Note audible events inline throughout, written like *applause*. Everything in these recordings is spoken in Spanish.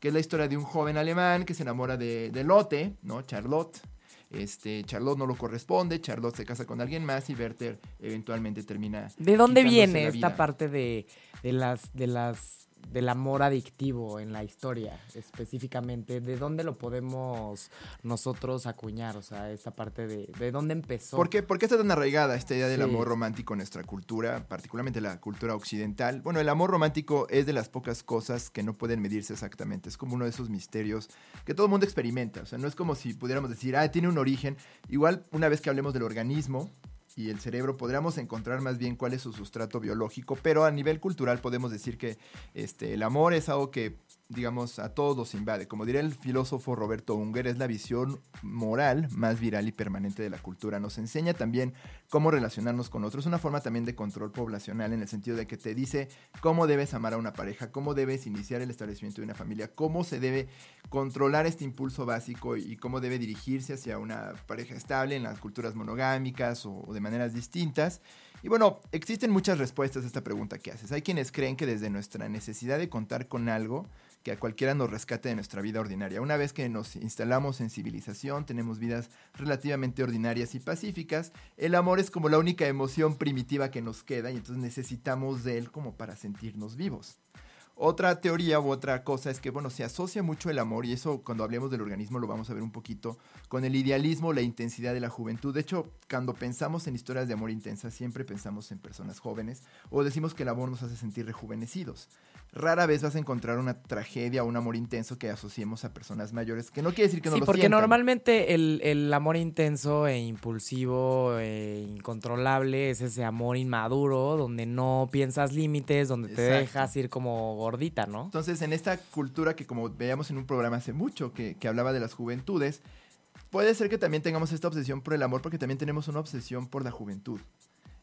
que es la historia de un joven alemán que se enamora de, de Lotte, ¿no? Charlotte. Este, Charlotte no lo corresponde, Charlotte se casa con alguien más y Werther eventualmente termina. ¿De dónde viene esta parte de, de las, de las del amor adictivo en la historia específicamente? ¿De dónde lo podemos nosotros acuñar? O sea, esta parte de, de dónde empezó. ¿Por qué, por qué está tan arraigada esta idea del Sí. amor romántico en nuestra cultura, particularmente la cultura occidental? Bueno, el amor romántico es de las pocas cosas que no pueden medirse exactamente. Es como uno de esos misterios que todo el mundo experimenta. O sea, no es como si pudiéramos decir, ah, tiene un origen. Igual, una vez que hablemos del organismo y el cerebro, podríamos encontrar más bien cuál es su sustrato biológico, pero a nivel cultural podemos decir que este, el amor es algo que digamos, a todos los invade. Como diría el filósofo Roberto Unger, es la visión moral más viral y permanente de la cultura. Nos enseña también cómo relacionarnos con otros. Es una forma también de control poblacional en el sentido de que te dice cómo debes amar a una pareja, cómo debes iniciar el establecimiento de una familia, cómo se debe controlar este impulso básico y cómo debe dirigirse hacia una pareja estable en las culturas monogámicas o, de maneras distintas. Y bueno, existen muchas respuestas a esta pregunta que haces. Hay quienes creen que desde nuestra necesidad de contar con algo, que a cualquiera nos rescate de nuestra vida ordinaria. Una vez que nos instalamos en civilización, tenemos vidas relativamente ordinarias y pacíficas, el amor es como la única emoción primitiva que nos queda y entonces necesitamos de él como para sentirnos vivos. Otra teoría u otra cosa es que, bueno, se asocia mucho el amor, y eso cuando hablemos del organismo lo vamos a ver un poquito, con el idealismo, la intensidad de la juventud. De hecho, cuando pensamos en historias de amor intensa, siempre pensamos en personas jóvenes, o decimos que el amor nos hace sentir rejuvenecidos. Rara vez vas a encontrar una tragedia o un amor intenso que asociemos a personas mayores, que no quiere decir que no sí, lo porque sientan. normalmente el, el amor intenso e impulsivo e incontrolable es ese amor inmaduro donde no piensas límites, donde te dejas ir como Entonces, en esta cultura que como veíamos en un programa hace mucho, que, hablaba de las juventudes, puede ser que también tengamos esta obsesión por el amor, porque también tenemos una obsesión por la juventud,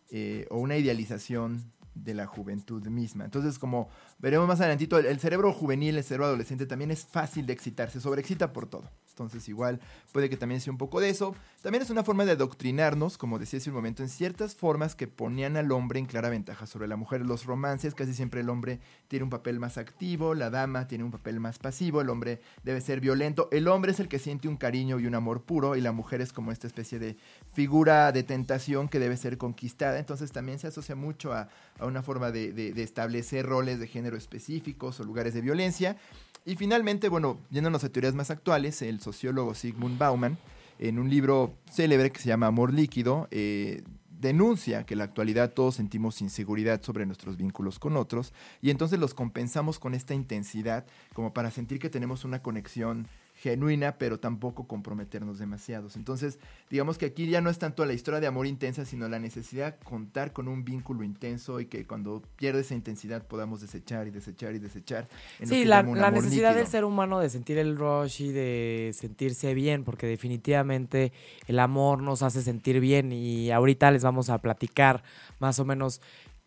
eh, o una idealización de la juventud misma. Entonces, como veremos más adelantito, el, el cerebro juvenil, el cerebro adolescente también es fácil de excitarse, sobreexcita por todo. Entonces, igual puede que también sea un poco de eso. También es una forma de adoctrinarnos, como decía hace un momento, en ciertas formas que ponían al hombre en clara ventaja sobre la mujer. Los romances, casi siempre el hombre tiene un papel más activo, la dama tiene un papel más pasivo, el hombre debe ser violento. El hombre es el que siente un cariño y un amor puro, y la mujer es como esta especie de figura de tentación que debe ser conquistada. Entonces, también se asocia mucho a, a una forma de, de- de establecer roles de género específicos o lugares de violencia. Y finalmente, bueno, yéndonos a teorías más actuales, el sociólogo Sigmund Bauman, en un libro célebre que se llama Amor Líquido, eh, denuncia que en la actualidad todos sentimos inseguridad sobre nuestros vínculos con otros y entonces los compensamos con esta intensidad como para sentir que tenemos una conexión genuina, pero tampoco comprometernos demasiados. Entonces, digamos que aquí ya no es tanto la historia de amor intensa, sino la necesidad de contar con un vínculo intenso y que cuando pierde esa intensidad podamos desechar y desechar y desechar. en Sí, la, necesidad del ser humano de sentir el rush y de sentirse bien, porque definitivamente el amor nos hace sentir bien y ahorita les vamos a platicar más o menos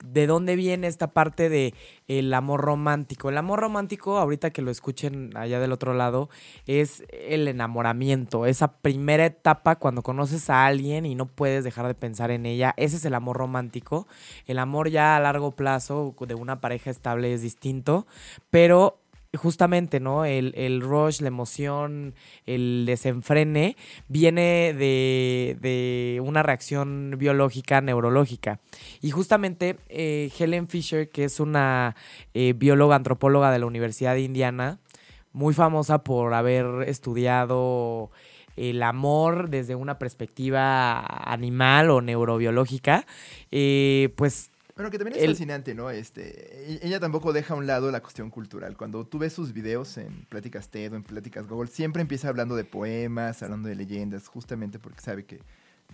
de dónde viene esta parte de el amor romántico. El amor romántico, ahorita que lo escuchen allá del otro lado, es el enamoramiento, esa primera etapa cuando conoces a alguien y no puedes dejar de pensar en ella, ese es el amor romántico. El amor ya a largo plazo de una pareja estable es distinto, pero justamente, ¿no? El, el rush, la emoción, el desenfrene viene de, de una reacción biológica, neurológica. Y justamente eh, Helen Fisher, que es una eh, bióloga, antropóloga de la Universidad de Indiana, muy famosa por haber estudiado el amor desde una perspectiva animal o neurobiológica, eh, pues Bueno, que también es El- fascinante, ¿no? Este, e- ella tampoco deja a un lado la cuestión cultural. Cuando tú ves sus videos en Pláticas TED o en Pláticas Google, siempre empieza hablando de poemas, hablando de leyendas, justamente porque sabe que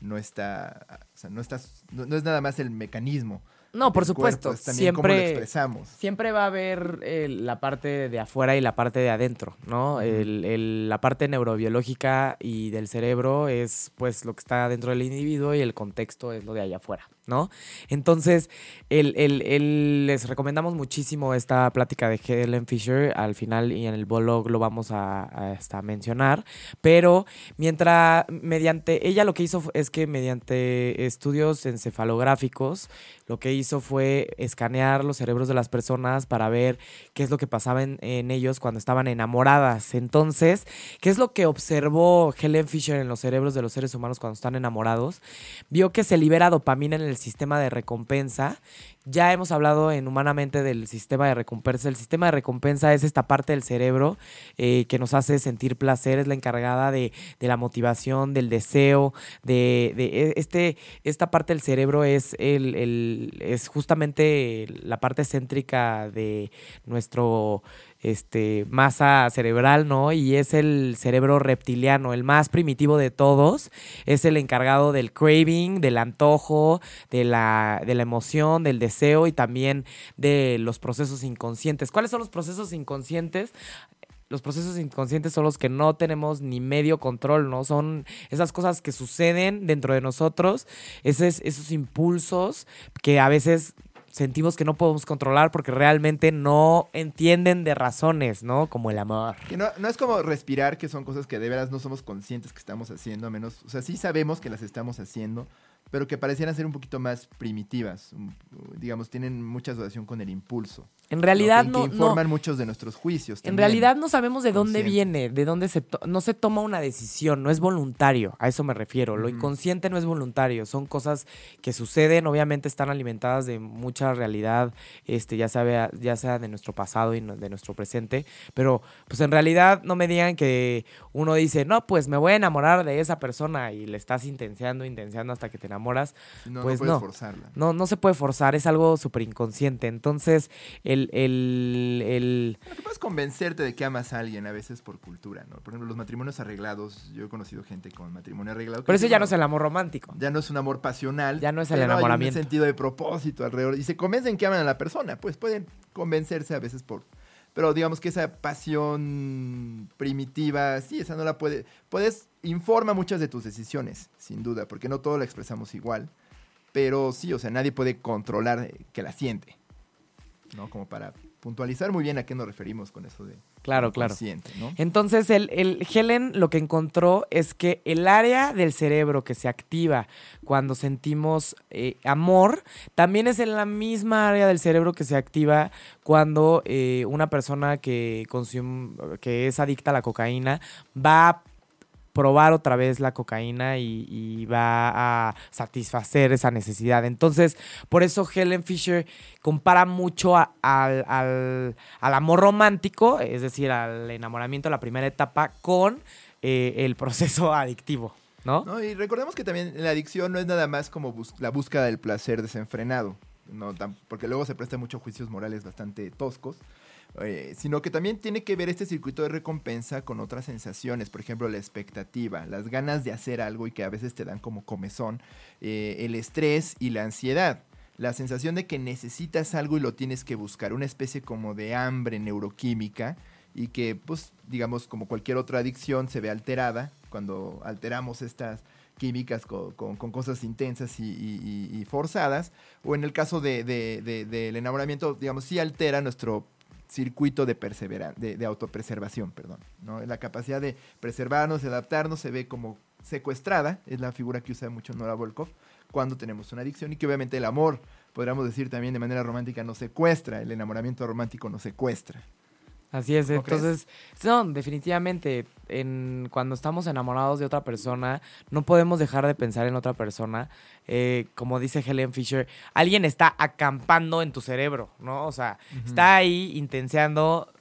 no está, o sea, no, está, no, no es nada más el mecanismo. no, por cuerpo, supuesto, cómo lo siempre expresamos. siempre va a haber eh, la parte de afuera y la parte de adentro, ¿no? El- el- la parte neurobiológica y del cerebro es pues lo que está dentro del individuo y el contexto es lo de allá afuera. ¿No? Entonces, el, el- el- les recomendamos muchísimo esta plática de Helen Fisher. Al final y en el blog lo vamos a, a, hasta mencionar. Pero mientras, mediante, ella lo que hizo es que mediante estudios encefalográficos, lo que hizo fue escanear los cerebros de las personas para ver qué es lo que pasaba en, en ellos cuando estaban enamoradas. Entonces, ¿qué es lo que observó Helen Fisher en los cerebros de los seres humanos cuando están enamorados? Vio que se libera dopamina en el sistema de recompensa. Ya hemos hablado en Humanamente del sistema de recompensa. El sistema de recompensa es esta parte del cerebro eh, que nos hace sentir placer, es la encargada de, de la motivación, del deseo, de, de e- este, esta parte del cerebro es, el- es justamente la parte céntrica de nuestro este, masa cerebral, ¿no? Y es el cerebro reptiliano, el más primitivo de todos. Es el encargado del craving, del antojo, de la, de la emoción, del deseo y también de los procesos inconscientes. ¿Cuáles son los procesos inconscientes? Los procesos inconscientes son los que no tenemos ni medio control, ¿no? Son esas cosas que suceden dentro de nosotros, esos, esos impulsos que a veces sentimos que no podemos controlar porque realmente no entienden de razones, ¿no? Como el amor. No, no es como respirar, que son cosas que de veras no somos conscientes que estamos haciendo, a menos, o sea, sí sabemos que las estamos haciendo, pero que parecieran ser un poquito más primitivas, digamos, tienen mucha asociación con el impulso. En realidad que, no, que no, informan muchos de nuestros juicios. En también. realidad no sabemos de dónde viene, de dónde se no se toma una decisión, no es voluntario, a eso me refiero. Lo inconsciente no es voluntario, son cosas que suceden, obviamente están alimentadas de mucha realidad, este ya sea ya sea de nuestro pasado y de nuestro presente, pero pues en realidad no me digan que uno dice, "No, pues me voy a enamorar de esa persona" y le estás intenciando, intenciando hasta que te enamoras. Sí, no, pues no puedes no. forzarla. No no se puede forzar, es algo súper inconsciente. Entonces, el el el Bueno, puedes convencerte de que amas a alguien a veces por cultura, ¿no? Por ejemplo, los matrimonios arreglados, yo he conocido gente con matrimonio arreglado. Pero eso ya no es el amor romántico. Ya no es un amor pasional. Ya no es el hay enamoramiento. un sentido de propósito alrededor. Y se convencen que aman a la persona. Pues pueden convencerse a veces por. Pero digamos que esa pasión primitiva, sí, esa no la puede. Puedes. Informa muchas de tus decisiones, sin duda, porque no todo la expresamos igual. Pero sí, o sea, nadie puede controlar eh, que la siente. ¿No? Como para puntualizar muy bien a qué nos referimos con eso de. Claro, claro. consciente, ¿no? Entonces, el, el Helen lo que encontró es que el área del cerebro que se activa cuando sentimos eh, amor, también es en la misma área del cerebro que se activa cuando eh, una persona que, consum- que es adicta a la cocaína va a probar otra vez la cocaína y, va a satisfacer esa necesidad. Entonces, por eso Helen Fisher compara mucho a- al, al- amor romántico, es decir, al enamoramiento, la primera etapa, con eh, el proceso *laughs* adictivo, ¿no? Y recordemos que también la adicción no es nada más como la búsqueda del placer desenfrenado, no porque luego se presta mucho juicios morales bastante toscos, eh, sino que también tiene que ver este circuito de recompensa con otras sensaciones, por ejemplo la expectativa, las ganas de hacer algo y que a veces te dan como comezón, eh, el estrés y la ansiedad. La sensación de que necesitas algo y lo tienes que buscar, una especie como de hambre neuroquímica y que, pues, digamos, como cualquier otra adicción, se ve alterada cuando alteramos estas químicas con, con- cosas intensas y, forzadas, o en el caso de- del enamoramiento, digamos, sí altera nuestro circuito de, persevera- de, de autopreservación, perdón, ¿no? La capacidad de preservarnos, de adaptarnos, se ve como secuestrada, es la figura que usa mucho Nora Volkov, cuando tenemos una adicción y que obviamente el amor, podríamos decir también de manera romántica, nos secuestra, el enamoramiento romántico nos secuestra. Así es, ¿No crees? entonces, no, definitivamente, en, cuando estamos enamorados de otra persona, no podemos dejar de pensar en otra persona. Eh, como dice Helen Fisher, alguien está acampando en tu cerebro, ¿no? O sea, está ahí intenseando,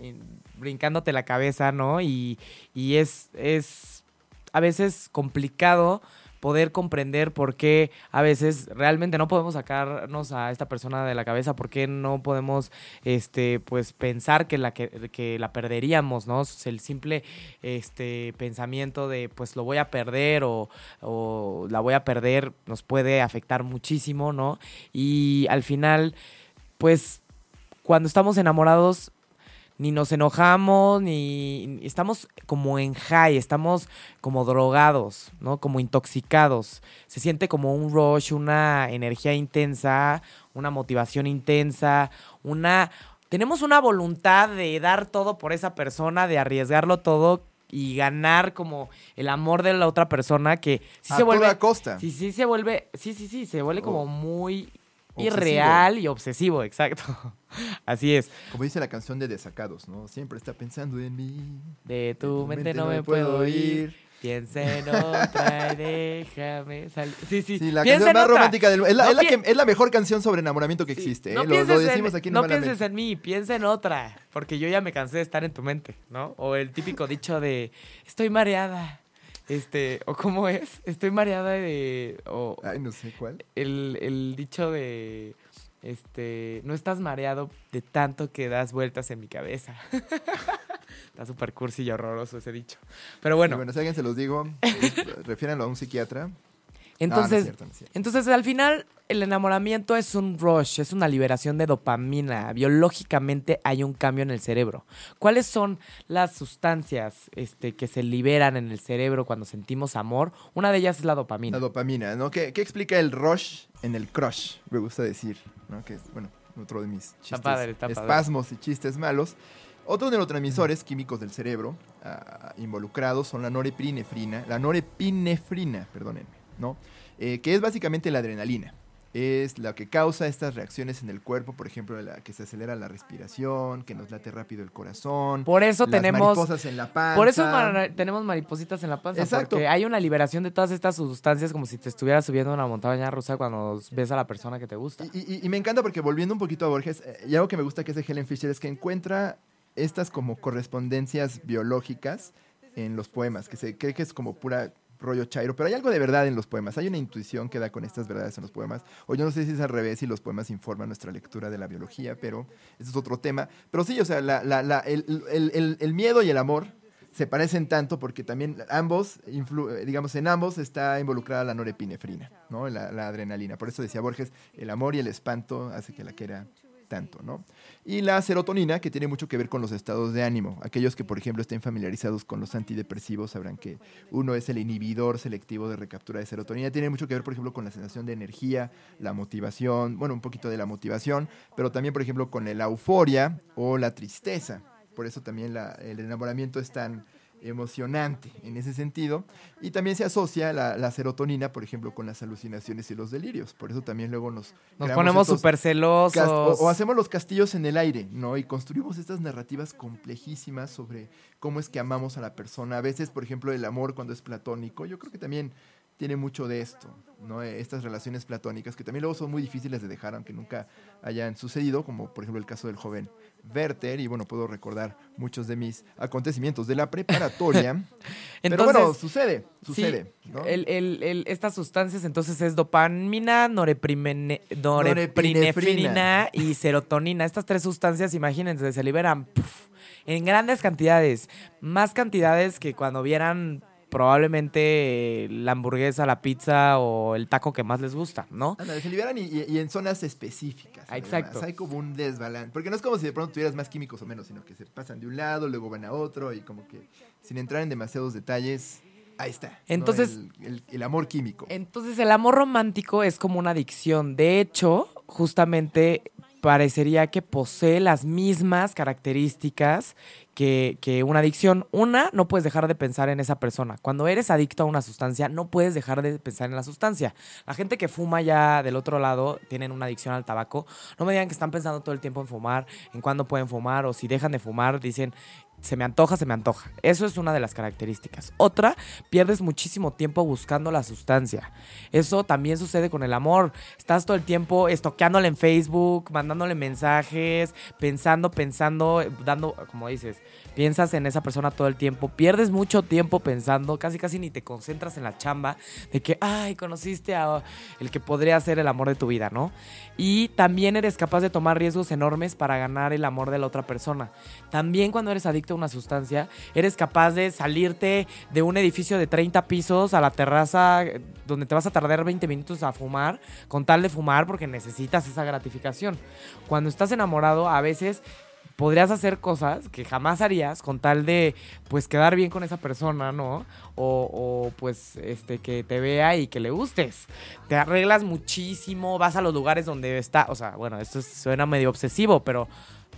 eh, brincándote la cabeza, ¿no? Y, y es, es a veces complicado poder comprender por qué a veces realmente no podemos sacarnos a esta persona de la cabeza, por qué no podemos este pues pensar que la que, que la perderíamos, ¿no? El simple este pensamiento de pues lo voy a perder o, o la voy a perder nos puede afectar muchísimo, ¿no? Y al final pues cuando estamos enamorados ni nos enojamos, ni, estamos como en high, estamos como drogados, ¿no? Como intoxicados. Se siente como un rush, una energía intensa, una motivación intensa, una tenemos una voluntad de dar todo por esa persona, de arriesgarlo todo y ganar como el amor de la otra persona que sí a se vuelve toda costa. Sí, sí se vuelve, sí, sí, sí, se vuelve como O- muy obsesivo. irreal y obsesivo, exacto. *laughs* Así es. Como dice la canción de Desacados, ¿no? Siempre está pensando en mí. De tu mente no me puedo ir. Piensa en *laughs* otra y déjame salir. Sí, sí. Sí, la Piensa canción más romántica del es la, No es, es la mejor canción sobre enamoramiento que Sí, existe. No ¿eh? Lo, pienses, lo decimos en, aquí no pienses en mí, piensa en otra. Porque yo ya me cansé de estar en tu mente, ¿no? O el típico dicho de estoy mareada. Este, o cómo es, estoy mareada de. O Ay, no sé cuál. el, el dicho de. Este, no estás mareado de tanto que das vueltas en mi cabeza. *laughs* Está súper cursi y horroroso ese dicho. Pero Bueno, bueno, bueno si alguien se los digo, refiéranlo a un psiquiatra. entonces, Ah, no es cierto, no es cierto. Entonces, al final, el enamoramiento es un rush, es una liberación de dopamina. Biológicamente hay un cambio en el cerebro. ¿Cuáles son las sustancias este, que se liberan en el cerebro cuando sentimos amor? Una de ellas es la dopamina. La dopamina, ¿no? ¿Qué, qué explica el rush en el crush? Me gusta decir, ¿no? Que es, bueno, otro de mis chistes. padre, está padre. espasmos y chistes malos. Otros neurotransmisores químicos del cerebro ah, involucrados son la norepinefrina, la norepinefrina, perdónenme, ¿no? Eh, que es básicamente la adrenalina. Es la que causa estas reacciones en el cuerpo, por ejemplo, la que se acelera la respiración, que nos late rápido el corazón. Por eso las tenemos... mariposas en la panza. Por eso tenemos maripositas en la panza. Exacto. Porque hay una liberación de todas estas sustancias como si te estuvieras subiendo a una montaña rusa cuando ves a la persona que te gusta. Y, y- y me encanta porque volviendo un poquito a Borges, eh, y algo que me gusta que es de Helen Fisher es que encuentra estas como correspondencias biológicas en los poemas, que se cree que es como pura rollo chairo, pero hay algo de verdad en los poemas, hay una intuición que da con estas verdades en los poemas, o yo no sé si es al revés, si los poemas informan nuestra lectura de la biología, pero ese es otro tema. Pero sí, o sea, la- la- la- el, el- el- el miedo y el amor se parecen tanto porque también ambos, influ- eh, digamos, en ambos está involucrada la norepinefrina, ¿no? La adrenalina. Por eso decía Borges, el amor y el espanto hace que la quiera tanto, ¿no? Y la serotonina, que tiene mucho que ver con los estados de ánimo. Aquellos que, por ejemplo, estén familiarizados con los antidepresivos sabrán que uno es el inhibidor selectivo de recaptura de serotonina. Tiene mucho que ver, por ejemplo, con la sensación de energía, la motivación, bueno, un poquito de la motivación, pero también, por ejemplo, con la euforia o la tristeza. Por eso también el enamoramiento es tan emocionante en ese sentido. Y también se asocia la, la serotonina, por ejemplo, con las alucinaciones y los delirios. Por eso también luego nos... Nos ponemos súper celosos. o hacemos los castillos en el aire, ¿no? Y construimos estas narrativas complejísimas sobre cómo es que amamos a la persona. A veces, por ejemplo, el amor cuando es platónico, yo creo que también tiene mucho de esto, ¿no? Eh, Estas relaciones platónicas que también luego son muy difíciles de dejar, aunque nunca hayan sucedido, como por ejemplo el caso del joven Werther, y bueno, puedo recordar muchos de mis acontecimientos de la preparatoria. *laughs* pero bueno, sucede, Sí, sucede, ¿no? el- el- el- estas sustancias entonces es dopamina, Norepinefrina. norepinefrina y serotonina. Estas tres sustancias, imagínense, se liberan en grandes cantidades. Más cantidades que cuando vieran probablemente eh, la hamburguesa, la pizza o el taco que más les gusta, ¿no? Ándale, se liberan y, y- y en zonas específicas. Además. exacto. Hay como un desbalance. Porque no es como si de pronto tuvieras más químicos o menos, sino que se pasan de un lado, luego van a otro y como que sin entrar en demasiados detalles, ahí está. ¿no? Entonces- El, el- el amor químico. Entonces el amor romántico es como una adicción. De hecho, justamente parecería que posee las mismas características que, que una adicción. Una, no puedes dejar de pensar en esa persona. Cuando eres adicto a una sustancia, no puedes dejar de pensar en la sustancia. La gente que fuma ya del otro lado, tienen una adicción al tabaco, no me digan que están pensando todo el tiempo en fumar, en cuándo pueden fumar, o si dejan de fumar, dicen, se me antoja, se me antoja. Eso es una de las características. Otra, pierdes muchísimo tiempo buscando la sustancia. Eso también sucede con el amor. Estás todo el tiempo estoqueándole en Facebook, mandándole mensajes, pensando, pensando, dando, como dices, piensas en esa persona todo el tiempo, pierdes mucho tiempo pensando, casi casi ni te concentras en la chamba de que, ay, conociste a el que podría ser el amor de tu vida, ¿no? Y también eres capaz de tomar riesgos enormes para ganar el amor de la otra persona. También cuando eres adicto a una sustancia, eres capaz de salirte de un edificio de 30 pisos a la terraza donde te vas a tardar 20 minutos a fumar, con tal de fumar porque necesitas esa gratificación. Cuando estás enamorado, a veces podrías hacer cosas que jamás harías con tal de, pues, quedar bien con esa persona, ¿no? O, pues, este, que te vea y que le gustes. Te arreglas muchísimo, vas a los lugares donde está, o sea, bueno, esto suena medio obsesivo, pero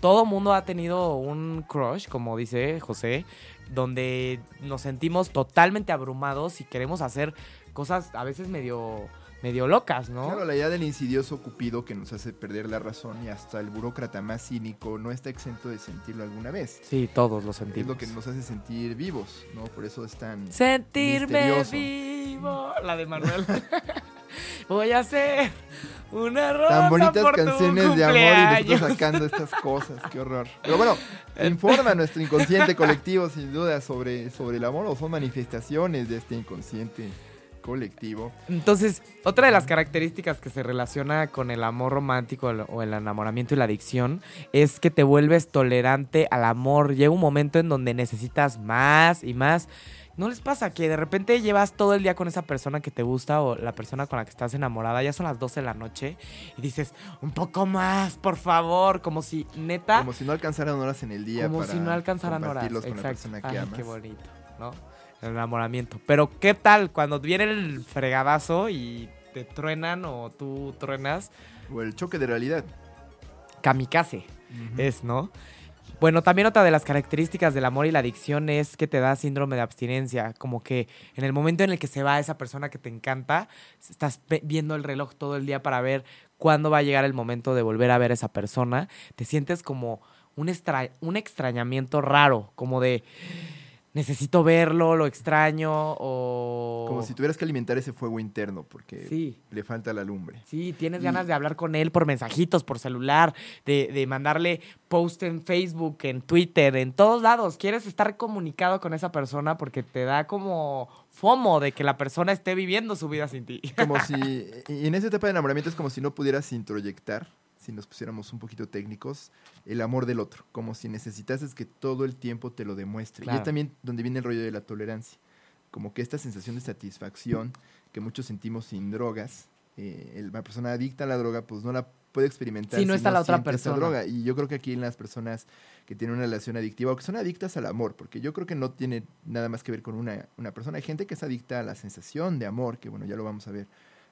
todo mundo ha tenido un crush, como dice José, donde nos sentimos totalmente abrumados y queremos hacer cosas a veces medio medio locas, ¿no? Claro, la idea del insidioso Cupido que nos hace perder la razón y hasta el burócrata más cínico no está exento de sentirlo alguna vez. Sí, todos lo sentimos. Es lo que nos hace sentir vivos, ¿no? Por eso es tan Sentirme misterioso. vivo. La de Manuel. *laughs* Voy a hacer una rosa Tan bonitas por tu canciones de amor y nosotros cumpleaños. sacando estas *laughs* cosas, qué horror. Pero bueno, informa a nuestro inconsciente colectivo sin duda sobre, sobre el amor o son manifestaciones de este inconsciente colectivo. Entonces, otra de las características que se relaciona con el amor romántico o el enamoramiento y la adicción es que te vuelves tolerante al amor. Llega un momento en donde necesitas más y más. ¿No les pasa que de repente llevas todo el día con esa persona que te gusta o la persona con la que estás enamorada? Ya son las 12 de la noche y dices, un poco más, por favor. Como si, neta, Como si no alcanzaran horas en el día como para si no alcanzaran horas. con la Exacto. persona que Ay, amas. qué bonito, ¿no? El enamoramiento. Pero, ¿qué tal cuando viene el fregadazo y te truenan o tú truenas? O el choque de realidad. Kamikaze es, ¿no? Bueno, también otra de las características del amor y la adicción es que te da síndrome de abstinencia, como que en el momento en el que se va esa persona que te encanta, estás viendo el reloj todo el día para ver cuándo va a llegar el momento de volver a ver a esa persona, te sientes como un, extra- un extrañamiento raro, como de necesito verlo, lo extraño o... Como si tuvieras que alimentar ese fuego interno porque Sí. le falta la lumbre. Sí, tienes Y- ganas de hablar con él por mensajitos, por celular, de, de mandarle post en Facebook, en Twitter, en todos lados. Quieres estar comunicado con esa persona porque te da como fomo de que la persona esté viviendo su vida sin ti. Como *laughs* si, y en esa etapa de enamoramiento es como si no pudieras introyectar, si nos pusiéramos un poquito técnicos, el amor del otro, como si necesitases que todo el tiempo te lo demuestre. Y es también donde viene el rollo de la tolerancia, como que esta sensación de satisfacción que muchos sentimos sin drogas, eh, la persona adicta a la droga pues no la puede experimentar Si no está la otra persona. droga. Y yo creo que aquí en las personas que tienen una relación adictiva o que son adictas al amor, porque yo creo que no tiene nada más que ver con una, una persona. Hay gente que es adicta a la sensación de amor, que bueno, ya lo vamos a ver,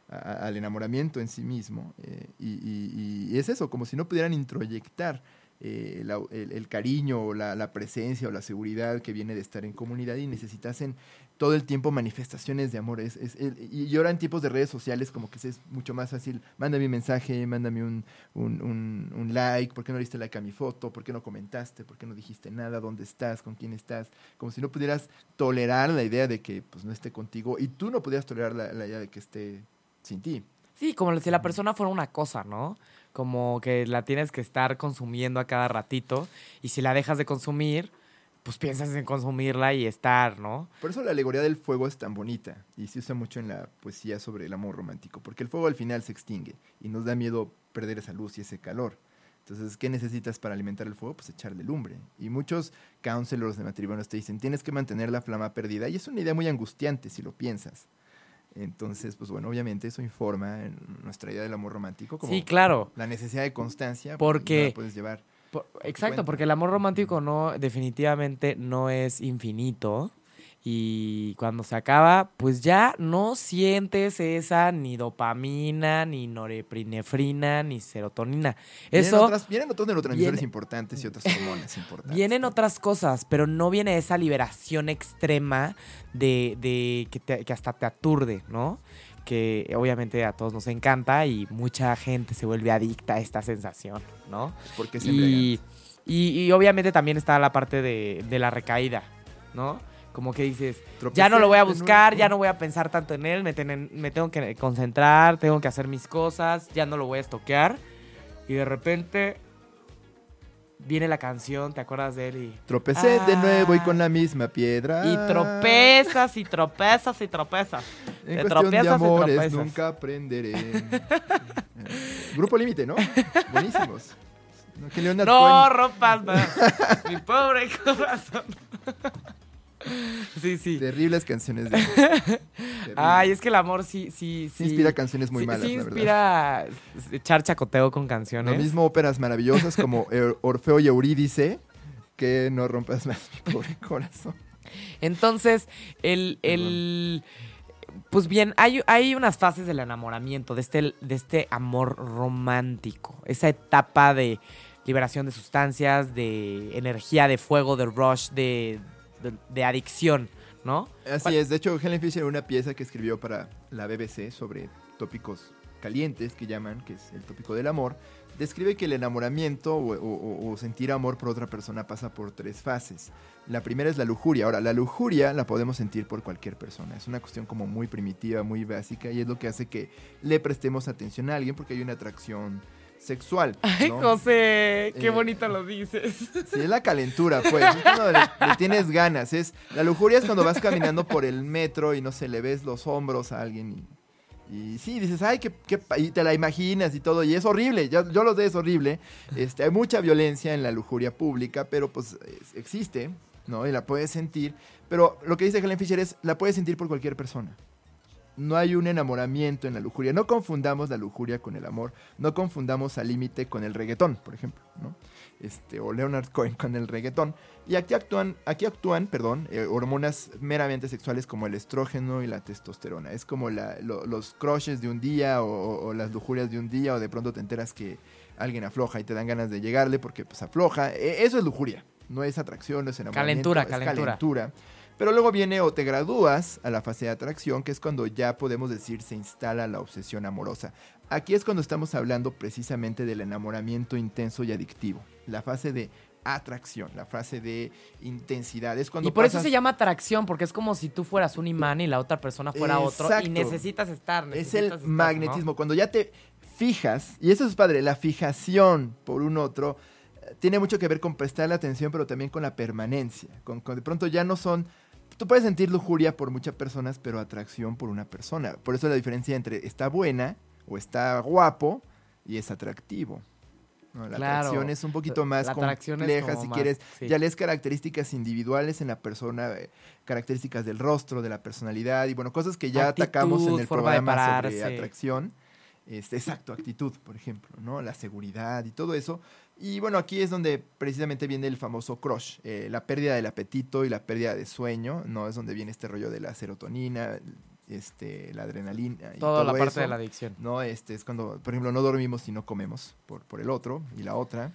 al enamoramiento en sí mismo. eh, y, es eso, como si no pudieran introyectar eh, el, cariño o la, presencia o la seguridad que viene de estar en comunidad y necesitasen todo el tiempo manifestaciones de amor. Es, y ahora en tiempos de redes sociales como que es mucho más fácil. Mándame un mensaje, mándame un, un, like, ¿por qué no diste like a mi foto? ¿Por qué no comentaste? ¿Por qué no dijiste nada? ¿Dónde estás? ¿Con quién estás? Como si no pudieras tolerar la idea de que pues, no esté contigo y tú no pudieras tolerar la, la idea de que esté sin ti. Sí, como si la persona fuera una cosa, ¿no? Como que la tienes que estar consumiendo a cada ratito y si la dejas de consumir, pues piensas en consumirla y estar, ¿no? Por eso la alegoría del fuego es tan bonita y se usa mucho en la poesía sobre el amor romántico, porque el fuego al final se extingue y nos da miedo perder esa luz y ese calor. Entonces, ¿qué necesitas para alimentar el fuego? Pues echarle lumbre. Y muchos counselors de matrimonios te dicen, tienes que mantener la flama perdida. Y es una idea muy angustiante si lo piensas. Entonces, pues bueno, obviamente eso informa en nuestra idea del amor romántico como Sí, claro. la necesidad de constancia. pues, Porque- no la puedes llevar. Por- exacto, porque el amor romántico no, definitivamente no es infinito. Y cuando se acaba, pues ya no sientes esa ni dopamina, ni norepinefrina, ni serotonina. Vienen Eso otras- vienen otros neurotransmisores viene- importantes y otras hormonas *laughs* importantes. vienen otras cosas, pero no viene esa liberación extrema de, de que, te- que hasta te aturde, ¿no? Que obviamente a todos nos encanta y mucha gente se vuelve adicta a esta sensación, ¿no? Porque. Y, y, y obviamente también está la parte de, de la recaída, ¿no? Como que dices, ya no lo voy a buscar, ya no voy a pensar tanto en él, me, me tengo que concentrar, tengo que hacer mis cosas, ya no lo voy a estoquear. Y de repente viene la canción, ¿te acuerdas de él? Y, Tropecé de nuevo y Ah. con la misma piedra. y tropezas y tropezas y tropezas. En te cuestión de amores tropezas. nunca aprenderé. *laughs* Grupo Límite, ¿no? Buenísimos. No, que No rompas mi pobre corazón. *laughs* Sí, sí. Terribles canciones de *laughs* Ay, es que el amor sí, sí, sí. inspira canciones muy sí, malas, sí la verdad. inspira echar chacoteo con canciones. Lo mismo óperas maravillosas como *laughs* Orfeo y Eurídice, que no rompas más mi pobre corazón. Entonces, el, el pues bien, hay, hay unas fases del enamoramiento, de este, de este amor romántico, esa etapa de liberación de sustancias, de energía, de fuego, de rush, de, de, adicción, ¿no? Así es, de hecho Helen Fisher una pieza que escribió para la BBC sobre tópicos calientes que llaman, que es el tópico del amor, describe que el enamoramiento o, o, sentir amor por otra persona pasa por tres fases. La primera es la lujuria. Ahora, la lujuria la podemos sentir por cualquier persona. Es una cuestión como muy primitiva, muy básica y es lo que hace que le prestemos atención a alguien porque hay una atracción sexual. ¿no? Ay, José, qué Eh, bonito lo dices. Sí, es la calentura, pues. Es cuando le, le tienes ganas. Es, la lujuria es cuando vas caminando por el metro y no sé, le ves los hombros a alguien y, y sí, dices, ay, pa-", y te la imaginas y todo, y es horrible, yo, yo lo sé, es horrible. Este, hay mucha violencia en la lujuria pública, pero pues es- existe, ¿no? Y la puedes sentir. Pero lo que dice Helen Fisher es, la puedes sentir por cualquier persona. No hay un enamoramiento en la lujuria. No confundamos la lujuria con el amor. No confundamos al límite con el reggaetón, por ejemplo, ¿no? Este, o Leonard Cohen con el reggaetón. Y aquí actúan, aquí actúan, perdón, eh, hormonas meramente sexuales como el estrógeno y la testosterona. Es como la- lo- los crushes de un día o, o- o las lujurias de un día o de pronto te enteras que alguien afloja y te dan ganas de llegarle porque pues afloja. E- eso es lujuria, no es atracción, no es enamoramiento. Calentura, es calentura. calentura. Pero luego viene o te gradúas a la fase de atracción, que es cuando ya podemos decir se instala la obsesión amorosa. Aquí es cuando estamos hablando precisamente del enamoramiento intenso y adictivo. La fase de atracción, la fase de intensidad. Es cuando Y por eso se llama atracción, porque es como si tú fueras un imán y la otra persona fuera otro y necesitas estar. Es necesitas el estar, ¿no? magnetismo. Cuando ya te fijas, y eso es padre, la fijación por un otro eh, tiene mucho que ver con prestarle atención, pero también con la permanencia. Con, con de pronto ya no son. Tú puedes sentir lujuria por muchas personas, pero atracción por una persona. Por eso la diferencia entre está buena o está guapo y es atractivo. ¿no? La Claro. atracción es un poquito más La compleja, si más- quieres. sí. Ya lees características individuales en la persona, eh, características del rostro, de la personalidad y bueno, cosas que ya Actitud, atacamos en el programa sobre atracción. Este, exacto, actitud, por ejemplo, ¿no? La seguridad y todo eso. Y bueno, aquí es donde precisamente viene el famoso crush, eh, la pérdida del apetito y la pérdida de sueño, ¿no? Es donde viene este rollo de la serotonina, este, la adrenalina y Toda todo la parte eso. de la adicción. ¿no? Este es cuando, por ejemplo, no dormimos si no comemos por, por el otro y la otra,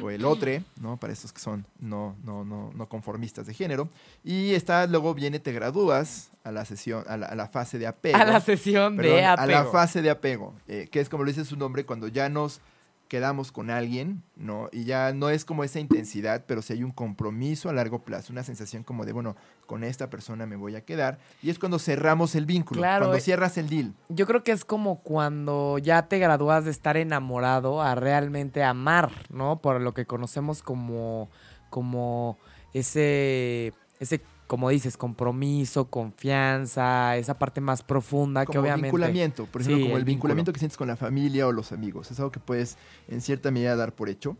o el otro, ¿no? Para estos que son no, no, no, no conformistas de género. Y está, luego viene, te gradúas a la sesión, a la, a la fase de apego. A la sesión Perdón, de a apego. la fase de apego, eh, que es como lo dice su nombre, cuando ya nos quedamos con alguien, ¿no? Y ya no es como esa intensidad, pero sí hay un compromiso a largo plazo, una sensación como de, bueno, con esta persona me voy a quedar. Y es cuando cerramos el vínculo, Claro, cuando eh, cierras el deal. Yo creo que es como cuando ya te gradúas de estar enamorado a realmente amar, ¿no? Por lo que conocemos como, como ese, ese, como dices, compromiso, confianza, esa parte más profunda que como obviamente. vinculamiento, por ejemplo, Sí, como el, el vinculamiento que sientes con la familia o los amigos. Es algo que puedes en cierta medida dar por hecho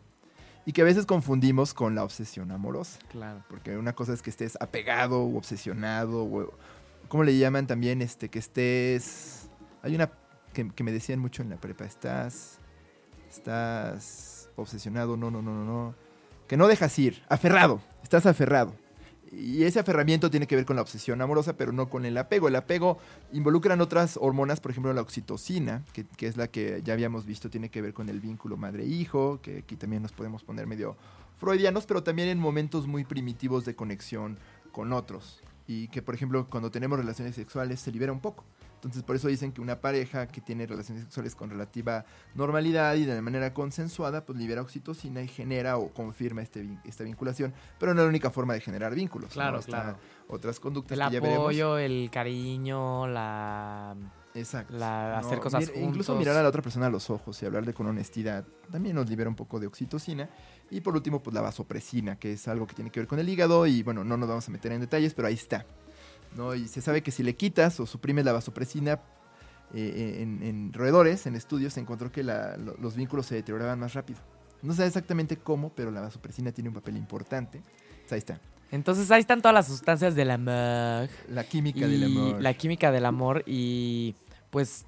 y que a veces confundimos con la obsesión amorosa, Claro. porque una cosa es que estés apegado o obsesionado o ¿cómo le llaman también este que estés hay una que, que me decían mucho en la prepa, estás estás obsesionado, no, no, no, no, no, que no dejas ir, aferrado, estás aferrado. Y ese aferramiento tiene que ver con la obsesión amorosa, pero no con el apego. El apego involucran otras hormonas, por ejemplo la oxitocina, que, que es la que ya habíamos visto, tiene que ver con el vínculo madre-hijo, que aquí también nos podemos poner medio freudianos, pero también en momentos muy primitivos de conexión con otros. Y que, por ejemplo, cuando tenemos relaciones sexuales se libera un poco. Entonces, por eso dicen que una pareja que tiene relaciones sexuales con relativa normalidad y de manera consensuada, pues libera oxitocina y genera o confirma este, esta vinculación. Pero no es la única forma de generar vínculos. Claro, ¿no? Claro. Otras conductas El que ya veremos. apoyo, el cariño, la... Exacto. la- hacer cosas mir- Incluso mirar a la otra persona a los ojos y hablarle con honestidad también nos libera un poco de oxitocina. Y por último, pues la vasopresina, que es algo que tiene que ver con el hígado y bueno, no nos vamos a meter en detalles, pero ahí está. ¿No? Y se sabe que si le quitas o suprimes la vasopresina eh, en, en roedores, en estudios, se encontró que la- los vínculos se deterioraban más rápido. No sé exactamente cómo, pero la vasopresina tiene un papel importante. Pues ahí está. Entonces ahí están todas las sustancias del amor. La química y del amor. La química del amor y pues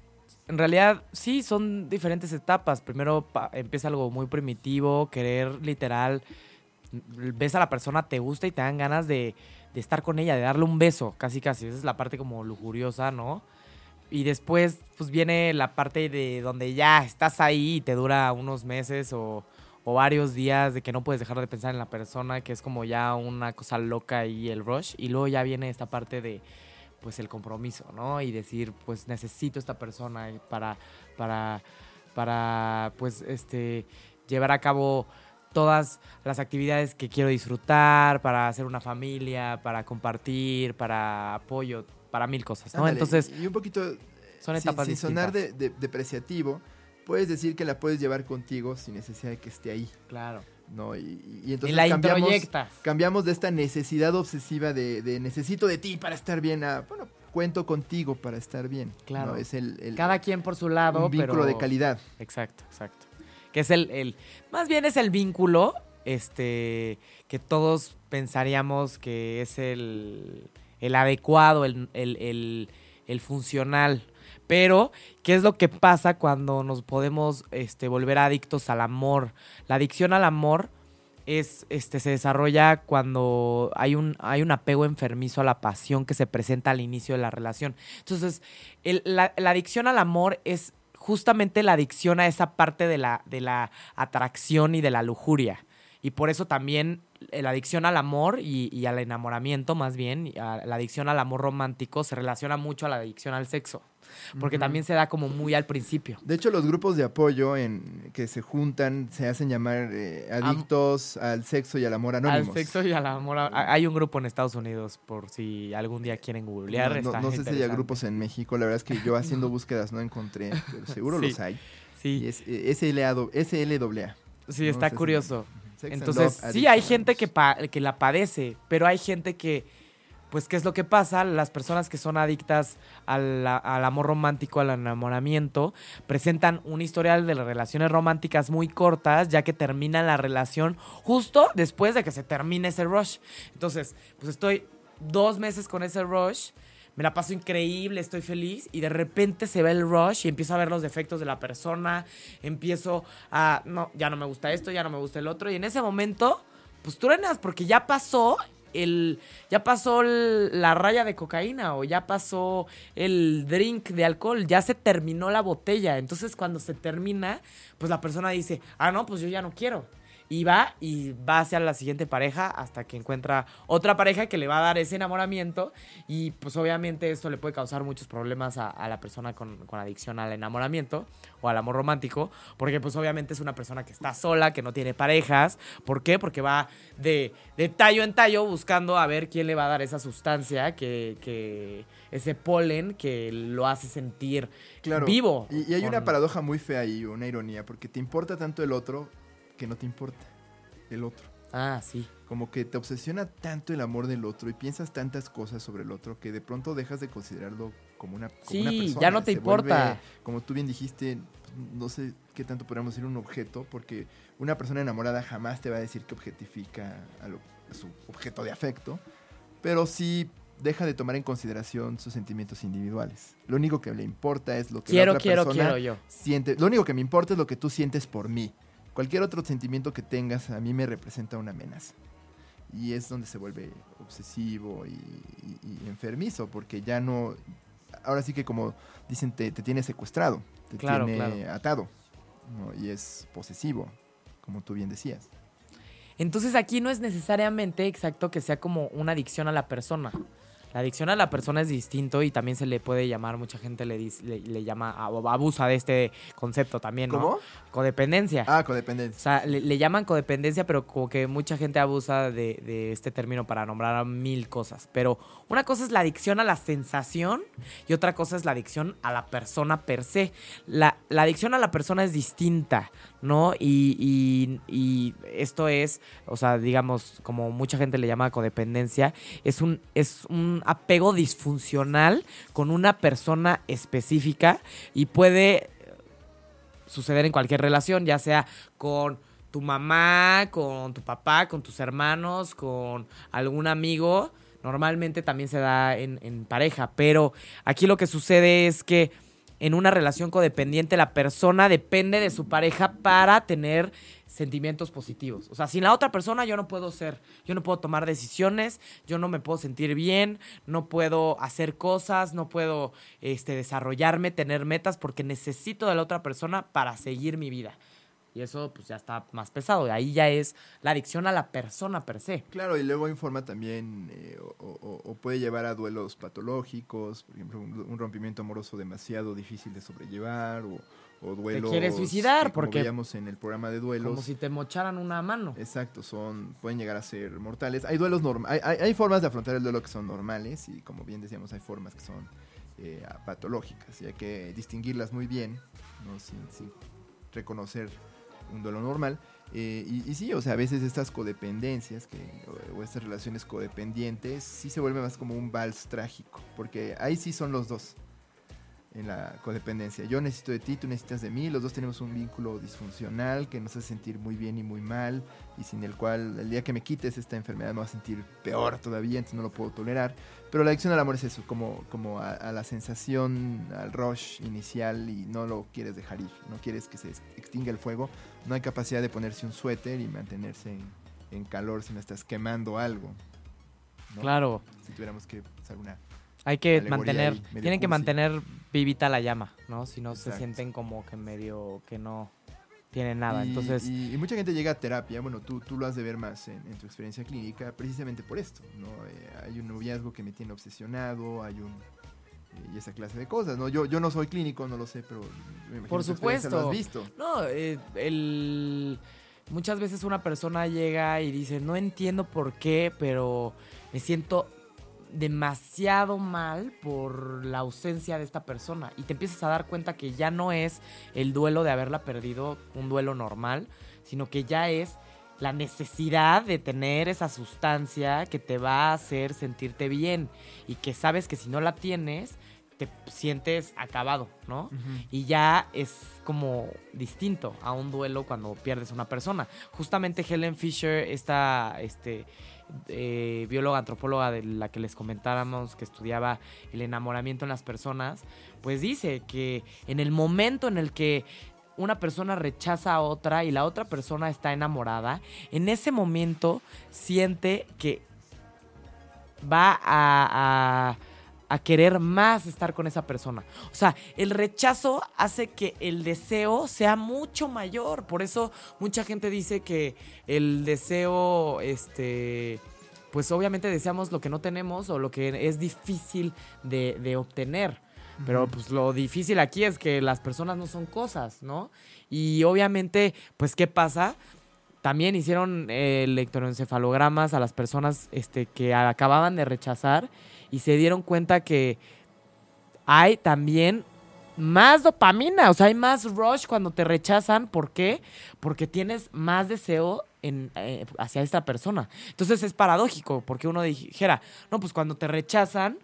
en realidad sí son diferentes etapas. Primero empieza algo muy primitivo, querer literal, ves a la persona, te gusta y te dan ganas de, de estar con ella, de darle un beso, casi casi. Esa es la parte como lujuriosa, ¿no? Y después pues viene la parte de donde ya estás ahí y te dura unos meses o, varios días de que no puedes dejar de pensar en la persona, que es como ya una cosa loca y el rush. Y luego ya viene esta parte de pues el compromiso, ¿no? Y decir, pues necesito esta persona para, para, para, pues, este, llevar a cabo todas las actividades que quiero disfrutar, para hacer una familia, para compartir, para apoyo, para mil cosas, ¿no? Ándale, Entonces, y un poquito, son sin- etapas sin, sonar de, de- depreciativo, puedes decir que la puedes llevar contigo sin necesidad de que esté ahí, Claro. ¿no? Y, y- entonces la cambiamos, cambiamos de esta necesidad obsesiva de, de necesito de ti para estar bien a, bueno, cuento contigo para estar bien. Claro. ¿no? Es el, el- Cada quien por su lado, un vínculo pero... de calidad. Exacto, exacto. Que es el, el- más bien es el vínculo, este, que todos pensaríamos que es el, el adecuado, el, el- el- funcional. Pero, ¿qué es lo que pasa cuando nos podemos este, volver adictos al amor? La adicción al amor es, este, se desarrolla cuando hay un, hay un apego enfermizo a la pasión que se presenta al inicio de la relación. Entonces, la adicción al amor es justamente la adicción a esa parte de la, de la atracción y de la lujuria. Y por eso también la adicción al amor y, y al enamoramiento, más bien, a la adicción al amor romántico se relaciona mucho a la adicción al sexo. Porque también se da como muy al principio. De hecho, los grupos de apoyo en, que se juntan se hacen llamar eh, adictos al sexo y al amor anónimos. Al sexo y al amor. Hay un grupo en Estados Unidos, por si algún día quieren googlear. No, no- está no sé si interesante. grupos en México, la verdad es que yo *laughs* haciendo búsquedas no encontré, pero seguro *laughs* Sí. los hay. Sí, Y es eh, SLA, SLAA. sí, no está si- curioso. Sex Entonces, sí, hay gente que, que la padece, pero hay gente que, pues, ¿qué es lo que pasa? Las personas que son adictas al, al amor romántico, al enamoramiento, presentan un historial de relaciones románticas muy cortas, ya que termina la relación justo después de que se termine ese rush. Entonces, pues estoy dos meses con ese rush. Me la paso increíble, estoy feliz y de repente se ve el rush y empiezo a ver los defectos de la persona, empiezo a, no, ya no me gusta esto, ya no me gusta el otro y en ese momento, pues truenas porque ya pasó el, ya pasó el- la raya de cocaína o ya pasó el drink de alcohol, ya se terminó la botella, entonces cuando se termina, pues la persona dice, ah, no, pues yo ya no quiero. Y va y va hacia la siguiente pareja hasta que encuentra otra pareja que le va a dar ese enamoramiento. Y pues obviamente esto le puede causar muchos problemas a, a la persona con, con adicción al enamoramiento o al amor romántico. Porque pues obviamente es una persona que está sola, que no tiene parejas. ¿Por qué? Porque va de, de tallo en tallo buscando a ver quién le va a dar esa sustancia, que, que ese polen que lo hace sentir Claro. vivo. Y, y hay una paradoja muy fea ahí, una ironía, porque te importa tanto el otro que no te importa el otro. Ah, sí. Como que te obsesiona tanto el amor del otro y piensas tantas cosas sobre el otro que de pronto dejas de considerarlo como una, como una Sí, persona. ya no te Se vuelve, importa. como tú bien dijiste, no sé qué tanto podríamos decir un objeto, porque una persona enamorada jamás te va a decir que objetifica a, lo- a su objeto de afecto, pero sí deja de tomar en consideración sus sentimientos individuales. Lo único que le importa es lo que Quiero, la otra quiero, persona quiero yo. siente. Lo único que me importa es lo que tú sientes por mí. Cualquier otro sentimiento que tengas a mí me representa una amenaza. Y es donde se vuelve obsesivo y, y- y enfermizo, porque ya no... Ahora sí que como dicen, te, te tiene secuestrado, te Claro, tiene claro. atado. ¿no? Y es posesivo, como tú bien decías. Entonces aquí no es necesariamente exacto que sea como una adicción a la persona. La adicción a la persona es distinto y también se le puede llamar, mucha gente le, dice- le, le llama, ab- abusa de este concepto también, ¿no? ¿Cómo? Codependencia. Ah, O codependencia. sea, le, le llaman codependencia, pero como que mucha gente abusa de, de este término para nombrar a mil cosas. Pero una cosa es la adicción a la sensación y otra cosa es la adicción a la persona per se. La, la adicción a la persona es distinta, ¿no? Y, y- esto es, o sea, digamos, como mucha gente le llama codependencia, es un, es un apego disfuncional con una persona específica y puede suceder en cualquier relación, ya sea con tu mamá, con tu papá, con tus hermanos, con algún amigo. Normalmente también se da en pareja, pero aquí lo que sucede es que en una relación codependiente la persona depende de su pareja para tener sentimientos positivos. O sea, sin la otra persona yo no puedo ser, yo no puedo tomar decisiones, yo no me puedo sentir bien, no puedo hacer cosas, no puedo este, desarrollarme, tener metas, porque necesito de la otra persona para seguir mi vida. Y eso pues ya está más pesado. Ahí ya es la adicción a la persona per se. Claro, y luego informa también eh, o, o- o puede llevar a duelos patológicos, por ejemplo, un, un rompimiento amoroso demasiado difícil de sobrellevar o, o duelos... quieres suicidar, que, como porque- veíamos en el programa de duelos. Como si te mocharan una mano. Exacto, son, pueden llegar a ser mortales. Hay duelos normales, hay, hay- hay formas de afrontar el duelo que son normales y como bien decíamos, hay formas que son eh, patológicas y hay que distinguirlas muy bien, ¿no? sin, sin reconocer un duelo normal. Eh, y, sí, o sea, a veces estas codependencias que, o, o estas relaciones codependientes sí se vuelven más como un vals trágico, porque ahí sí son los dos en la codependencia. Yo necesito de ti, tú necesitas de mí, los dos tenemos un vínculo disfuncional que nos hace sentir muy bien y muy mal y sin el cual el día que me quites esta enfermedad me va a sentir peor todavía, entonces no lo puedo tolerar. Pero la adicción al amor es eso, como, como a, a la sensación, al rush inicial y no lo quieres dejar ir, no quieres que se ex- extinga el fuego, no hay capacidad de ponerse un suéter y mantenerse en, en calor si no estás quemando algo. ¿no? Claro. Si tuviéramos que usar una... Hay que mantener, ahí, tienen que mantener vivita la llama, ¿no? Si no se sienten como que medio que no tienen nada. Y- Entonces, y, y mucha gente llega a terapia, bueno, tú, tú lo has de ver más en, en tu experiencia clínica, precisamente por esto, ¿no? Eh, hay un noviazgo que me tiene obsesionado, hay un... eh, y esa clase de cosas, ¿no? Yo, yo no soy clínico, no lo sé, pero... me imagino Por experiencia Lo supuesto. has visto. no, eh, el muchas veces una persona llega y dice, "No entiendo por qué, pero me siento demasiado mal por la ausencia de esta persona." Y te empiezas a dar cuenta que ya no es el duelo de haberla perdido, un duelo normal, sino que ya es la necesidad de tener esa sustancia que te va a hacer sentirte bien y que sabes que si no la tienes te sientes acabado, ¿no? Y ya es como distinto a un duelo cuando pierdes a una persona. Justamente Helen Fisher, esta este, eh, bióloga, antropóloga de la que les comentáramos, que estudiaba el enamoramiento en las personas, pues dice que en el momento en el que una persona rechaza a otra y la otra persona está enamorada, en ese momento siente que va a- a querer más estar con esa persona. O sea, el rechazo hace que el deseo sea mucho mayor. Por eso mucha gente dice que el deseo, este, pues obviamente deseamos lo que no tenemos o lo que es difícil de, de obtener. Pero pues lo difícil aquí es que las personas no son cosas, ¿no? Y obviamente, pues, ¿qué pasa? También hicieron eh, electroencefalogramas a las personas este, que acababan de rechazar y se dieron cuenta que hay también más dopamina, o sea, hay más rush cuando te rechazan. ¿Por qué? Porque tienes más deseo en, eh, hacia esta persona. Entonces es paradójico, porque uno dijera, no, pues cuando te rechazan,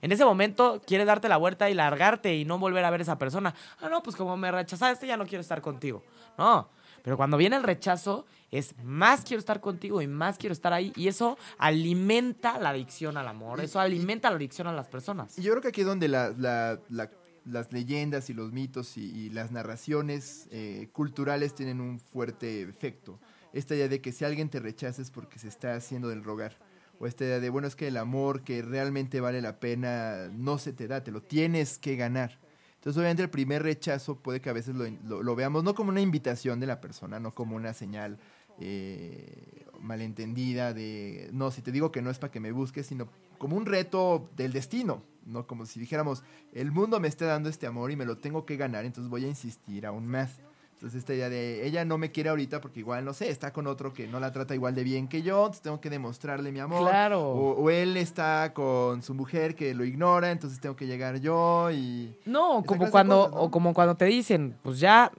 en ese momento quieres darte la vuelta y largarte y no volver a ver a esa persona. Ah, no, pues como me rechazaste, ya no quiero estar contigo. No, pero cuando viene el rechazo, es más quiero estar contigo y más quiero estar ahí. Y eso alimenta la adicción al amor, eso alimenta la adicción a las personas. Y yo creo que aquí es donde la- la- la- las leyendas y los mitos y, y las narraciones eh, culturales tienen un fuerte efecto. Esta idea de que si alguien te rechaza es porque se está haciendo del rogar. O esta idea de, bueno, es que el amor que realmente vale la pena no se te da, te lo tienes que ganar. Entonces, obviamente, el primer rechazo puede que a veces lo, lo- veamos no como una invitación de la persona, no como una señal eh, malentendida de, no, si te digo que no es para que me busques, sino como un reto del destino, ¿no? Como si dijéramos, el mundo me está dando este amor y me lo tengo que ganar, entonces voy a insistir aún más. Entonces esta idea de, ella no me quiere ahorita porque igual, no sé, está con otro que no la trata igual de bien que yo, entonces tengo que demostrarle mi amor. Claro. O, o él está con su mujer que lo ignora, entonces tengo que llegar yo y... No, como cuando, cosas, ¿no? o como cuando te dicen, pues ya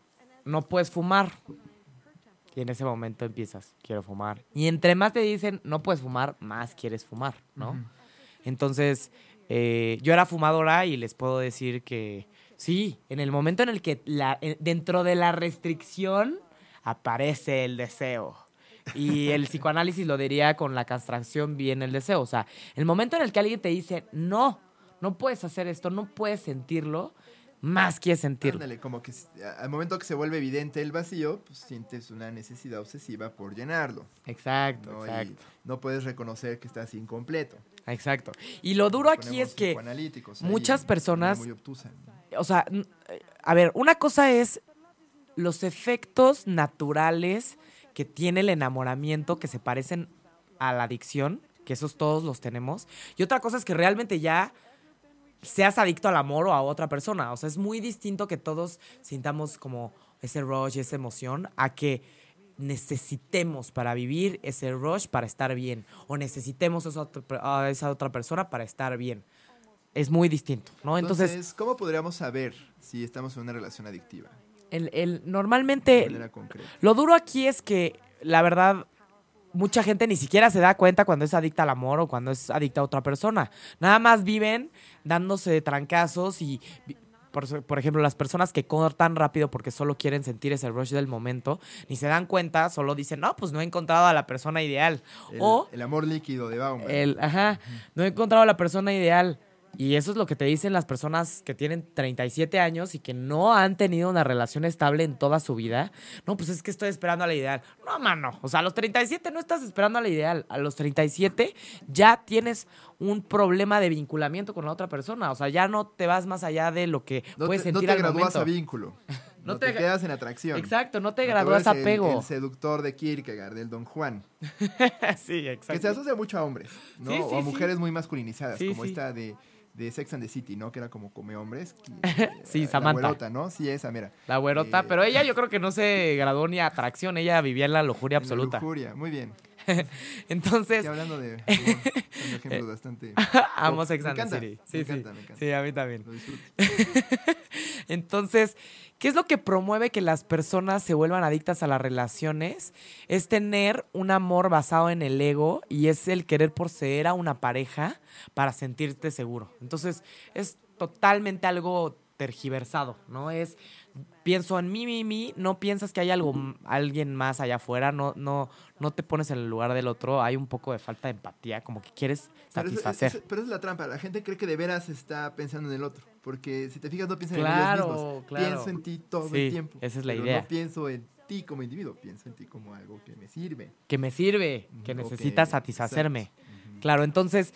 no puedes fumar. Y en ese momento empiezas, quiero fumar. Y entre más te dicen, no puedes fumar, más quieres fumar, ¿no? Entonces, eh, yo era fumadora y les puedo decir que sí, en el momento en el que la, dentro de la restricción aparece el deseo. Y el psicoanálisis lo diría con la castración viene el deseo. O sea, el momento en el que alguien te dice, no, no puedes hacer esto, no puedes sentirlo, más quieres sentirlo. Ándale, como que al momento que se vuelve evidente el vacío, pues sientes una necesidad obsesiva por llenarlo. Exacto, ¿no? Y exacto. no puedes reconocer que estás incompleto. Exacto. Y lo duro aquí es que, ahí, muchas personas-. O sea, a ver, una cosa es los efectos naturales que tiene el enamoramiento que se parecen a la adicción, que esos todos los tenemos. Y otra cosa es que realmente ya seas adicto al amor o a otra persona. O sea, es muy distinto que todos sintamos como ese rush, esa emoción, a que necesitemos para vivir ese rush para estar bien. O necesitemos a esa otra persona para estar bien. Es muy distinto, ¿no? Entonces, Entonces, ¿cómo podríamos saber si estamos en una relación adictiva? el, el- normalmente. Lo duro aquí es que, la verdad, mucha gente ni siquiera se da cuenta cuando es adicta al amor o cuando es adicta a otra persona. Nada más viven dándose trancazos y, por, por ejemplo, las personas que cortan rápido porque solo quieren sentir ese rush del momento, ni se dan cuenta, solo dicen, no, pues no he encontrado a la persona ideal. El, o el amor líquido de Bauman. el, ajá, no he encontrado a la persona ideal. Y eso es lo que te dicen las personas que tienen 37 años y que no han tenido una relación estable en toda su vida. No, pues es que estoy esperando a la ideal. No, mano. O sea, a los 37 no estás esperando a la ideal. A los 37 ya tienes un problema de vinculamiento con la otra persona. O sea, ya no te vas más allá de lo que no puedes te, no sentir te al gradúas momento. a vínculo. *laughs* No No, te te, quedas en atracción. Exacto, no te No gradúas vuelves el- apego. El, seductor de Kierkegaard, del Don Juan. *laughs* sí, Que exacto. se asocia mucho a hombres, ¿no? Sí, sí, o a sí. mujeres muy masculinizadas, Sí, como sí. esta de, de Sex and the City, ¿no? Que era como come hombres. que- *laughs* Sí, la Samantha. güerota, ¿no? Sí, esa, mira. La güerota, Eh, pero ella yo *laughs* creo que no se graduó ni a atracción, ella vivía en la lujuria en la absoluta. lujuria, muy bien. *laughs* Entonces, Sí, hablando de... de- son ejemplos bastante... amo Me Sex and the City. me Sí, sí. encanta, me encanta. Sí, a mí también. Lo disfruto. Entonces, ¿qué es lo que promueve que las personas se vuelvan adictas a las relaciones? Es tener un amor basado en el ego y es el querer poseer a una pareja para sentirte seguro. Entonces, es totalmente algo tergiversado, ¿no? Es pienso en mí, mí, mí, no piensas que hay algo alguien más allá afuera, no no no te pones en el lugar del otro, hay un poco de falta de empatía, como que quieres Pero es- satisfacer. es- pero esa es la trampa. La gente cree que de veras está pensando en el otro. Porque si te fijas, no piensan Claro, en ellos mismos. claro. Pienso en ti todo Sí, el tiempo. esa es la pero idea. No pienso en ti como individuo, pienso en ti como algo que me sirve. que me sirve, que necesita que- satisfacerme. Claro, entonces,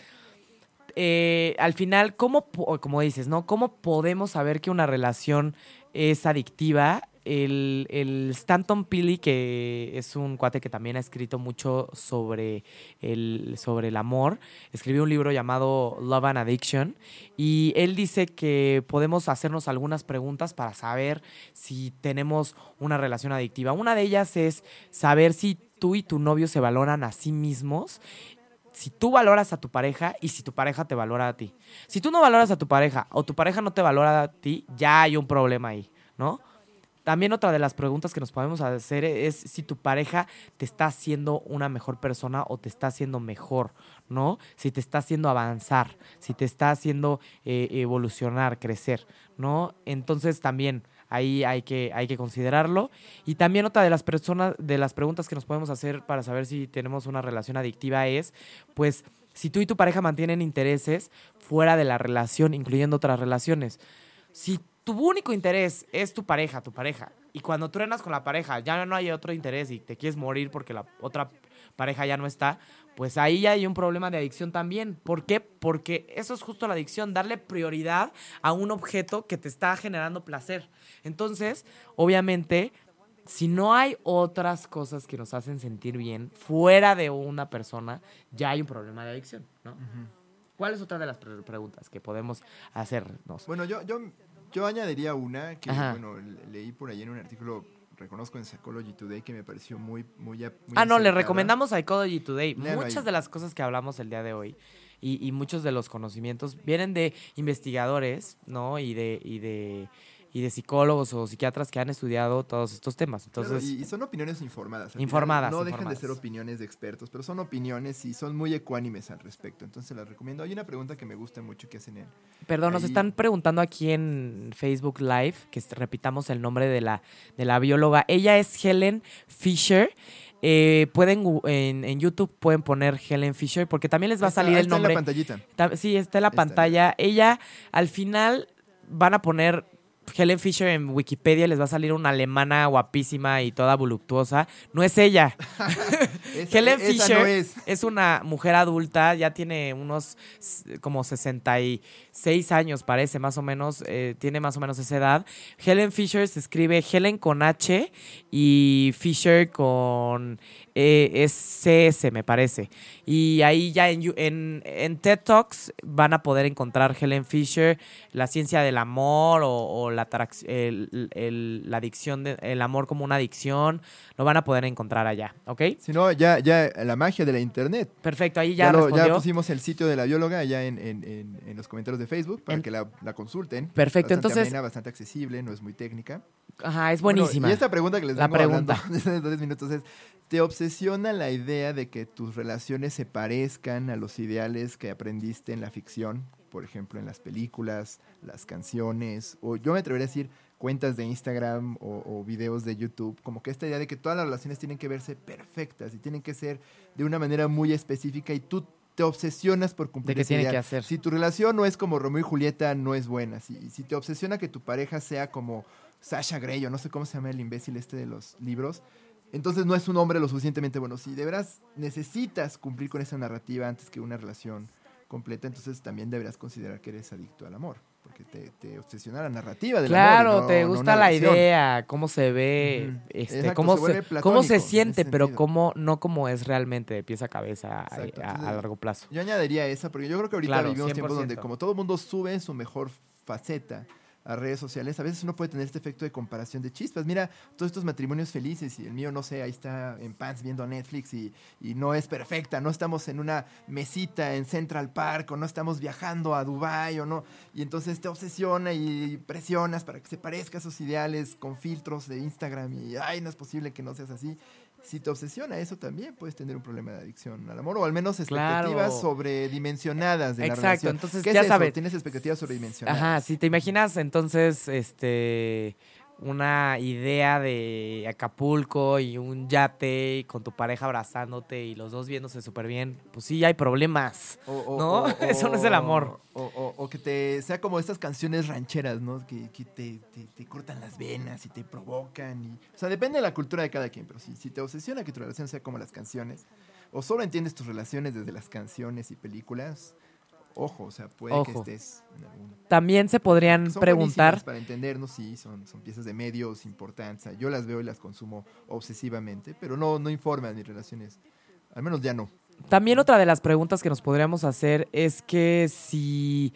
eh, al final, ¿cómo, como dices, ¿no? ¿Cómo podemos saber que una relación es adictiva? El, el Stanton Pili, que es un cuate que también ha escrito mucho sobre el, sobre el amor, escribió un libro llamado Love and Addiction y él dice que podemos hacernos algunas preguntas para saber si tenemos una relación adictiva. Una de ellas es saber si tú y tu novio se valoran a sí mismos si tú valoras a tu pareja y si tu pareja te valora a ti. Si tú no valoras a tu pareja o tu pareja no te valora a ti, ya hay un problema ahí, ¿no? También otra de las preguntas que nos podemos hacer es si tu pareja te está haciendo una mejor persona o te está haciendo mejor, ¿no? Si te está haciendo avanzar, si te está haciendo eh, evolucionar, crecer, ¿no? Entonces también ahí hay que, hay que considerarlo. Y también otra de las personas, de las preguntas que nos podemos hacer para saber si tenemos una relación adictiva es, pues, si tú y tu pareja mantienen intereses fuera de la relación, incluyendo otras relaciones. Si tu único interés es tu pareja, tu pareja, y cuando truenas con la pareja ya no hay otro interés y te quieres morir porque la otra pareja ya no está, pues ahí ya hay un problema de adicción también. ¿Por qué? Porque eso es justo la adicción, darle prioridad a un objeto que te está generando placer. Entonces, obviamente, si no hay otras cosas que nos hacen sentir bien fuera de una persona, ya hay un problema de adicción, ¿no? ¿Cuál es otra de las pre- preguntas que podemos hacernos? Bueno, yo, yo, yo añadiría una que, Ajá. bueno, le- leí por ahí en un artículo, reconozco en Psychology Today, que me pareció muy, muy, Ah, no, le recomendamos Psychology Today. Muchas ahí. de las cosas que hablamos el día de hoy y, y muchos de los conocimientos vienen de investigadores, ¿no? Y de, y de, y de psicólogos o psiquiatras que han estudiado todos estos temas. Entonces, y, y son opiniones informadas. Informadas, no dejan de informadas. ser opiniones de expertos, pero son opiniones y son muy ecuánimes al respecto. Entonces las recomiendo. Hay una pregunta que me gusta mucho que hacen en, Perdón, nos están preguntando aquí en Facebook Live, que repitamos el nombre de la, de la bióloga. Ella es Helen Fisher. Eh, pueden en, en YouTube pueden poner Helen Fisher porque también les va a salir el está en nombre. la pantallita. Ta- Sí, está en la Está. pantalla. Ella, al final, van a poner Helen Fisher en Wikipedia y les va a salir una alemana guapísima y toda voluptuosa. No es ella. Esa- *laughs* *laughs* Helen esa Fisher no es. es una mujer adulta, ya tiene unos como 66 años, parece, más o menos, eh, tiene más o menos esa edad. Helen Fisher se escribe Helen con H y Fisher con eh, CS, me parece. Y ahí ya en, en, en TED Talks van a poder encontrar Helen Fisher, la ciencia del amor o, o la, el- el- la adicción, de- el amor como una adicción, lo van a poder encontrar allá, ¿ok? Si no, ya, ya la magia de la internet. Perfecto, ahí ya, Ya, lo- ya pusimos el sitio de la bióloga en- en- en los comentarios de Facebook para En- que la, la consulten. Perfecto, Bastante entonces- amena, bastante accesible, no es muy técnica. Ajá, es Bueno, buenísima. y esta pregunta que les La pregunta. *laughs* desde dos minutos es, ¿te obsesiona la idea de que tus relaciones se parezcan a los ideales que aprendiste en la ficción? Por ejemplo, en las películas, las canciones, o yo me atrevería a decir cuentas de Instagram o, o videos de YouTube, como que esta idea de que todas las relaciones tienen que verse perfectas y tienen que ser de una manera muy específica y tú te obsesionas por cumplir que ese tiene que hacer. Si tu relación no es como Romeo y Julieta, no es buena. Si, si te obsesiona que tu pareja sea como Sasha Grey, o no sé cómo se llama el imbécil este de los libros, entonces no es un hombre lo suficientemente bueno. Si de veras necesitas cumplir con esa narrativa antes que una relación completa, entonces también deberás considerar que eres adicto al amor, porque te, te obsesiona la narrativa del Claro, amor. no- te gusta la relación. idea, cómo se ve, este, Exacto, cómo, se cómo se en siente, pero cómo, no como es realmente de pies a cabeza a- Exacto, a, entonces- a largo plazo. Yo añadiría esa, porque yo creo que ahorita Claro, vivimos tiempos 100%. donde como todo el mundo sube su mejor faceta a redes sociales, a veces uno puede tener este efecto de comparación de chispas. Mira, todos estos matrimonios felices y el mío, no sé, ahí está en pants viendo Netflix y, y no es perfecta, no estamos en una mesita en Central Park o no estamos viajando a Dubai o no. Y entonces te obsesiona y presionas para que se parezca a esos ideales con filtros de Instagram y, ay, no es posible que no seas así. Si te obsesiona eso también puedes tener un problema de adicción al amor o al menos expectativas Claro. sobredimensionadas de la Exacto, relación. entonces ¿Qué ya es eso? saben. Tienes expectativas sobredimensionadas. Ajá, si te imaginas entonces, este, una idea de Acapulco y un yate y con tu pareja abrazándote y los dos viéndose súper bien, pues sí hay problemas. O- o- ¿No? o- *laughs* Eso no es el amor. O, o- o que te sea como estas canciones rancheras, ¿no? Que, que te, te- te cortan las venas y te provocan. Y, o sea, depende de la cultura de cada quien, pero si, si te obsesiona que tu relación sea como las canciones, o solo entiendes tus relaciones desde las canciones y películas, ojo, o sea, puede que estés en algún... También se podrían Son preguntar, Para entendernos, sí, son, son piezas de medios importantes. O sea, yo las veo y las consumo obsesivamente, pero no, no informan mis relaciones. Al menos ya no. También otra de las preguntas que nos podríamos hacer es que si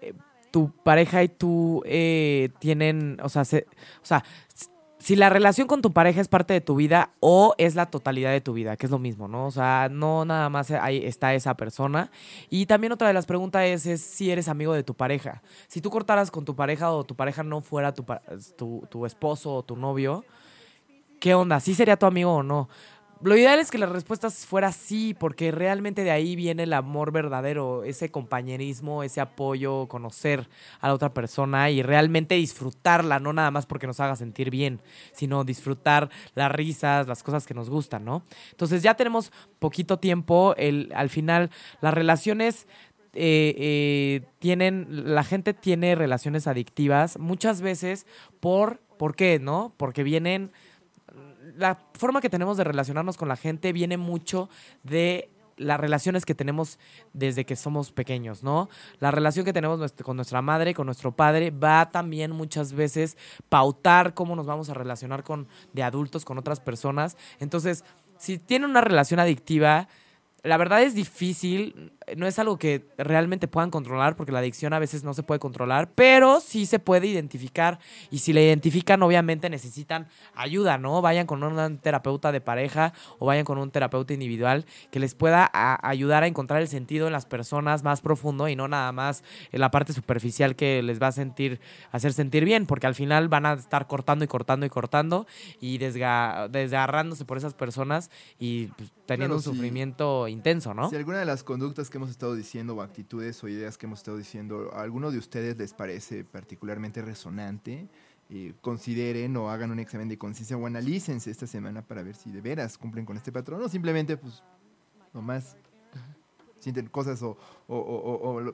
eh, tu pareja y tú eh, tienen, o sea, se- o sea, si la relación con tu pareja es parte de tu vida o es la totalidad de tu vida, que es lo mismo, ¿no? O sea, no nada más ahí está esa persona. Y también otra de las preguntas es, es si eres amigo de tu pareja. Si tú cortaras con tu pareja o tu pareja no fuera tu, tu, tu esposo o tu novio, ¿qué onda? ¿Sí sería tu amigo o no? Lo ideal es que la respuesta fuera sí, porque realmente de ahí viene el amor verdadero, ese compañerismo, ese apoyo, conocer a la otra persona y realmente disfrutarla, no nada más porque nos haga sentir bien, sino disfrutar las risas, las cosas que nos gustan, ¿no? Entonces ya tenemos poquito tiempo, el, al final las relaciones eh, eh, tienen, la gente tiene relaciones adictivas muchas veces por, ¿por qué? ¿No? Porque vienen la forma que tenemos de relacionarnos con la gente viene mucho de las relaciones que tenemos desde que somos pequeños, ¿no? La relación que tenemos con nuestra madre, con nuestro padre, va también muchas veces pautar cómo nos vamos a relacionar con de adultos con otras personas. Entonces, si tienen una relación adictiva, la verdad es difícil no es algo que realmente puedan controlar, porque la adicción a veces no se puede controlar, pero sí se puede identificar. Y si la identifican, obviamente necesitan ayuda, ¿no? Vayan con un terapeuta de pareja o vayan con un terapeuta individual que les pueda ayudar a encontrar el sentido en las personas más profundo y no nada más en la parte superficial que les va a sentir, hacer sentir bien, porque al final van a estar cortando y cortando y cortando y desgarrándose por esas personas y pues, teniendo un sufrimiento intenso, ¿no? Si alguna de las conductas que hemos estado diciendo o actitudes o ideas que hemos estado diciendo, a alguno de ustedes les parece particularmente resonante, eh, consideren o hagan un examen de conciencia o analícense esta semana para ver si de veras cumplen con este patrón o simplemente, pues, nomás sienten cosas o,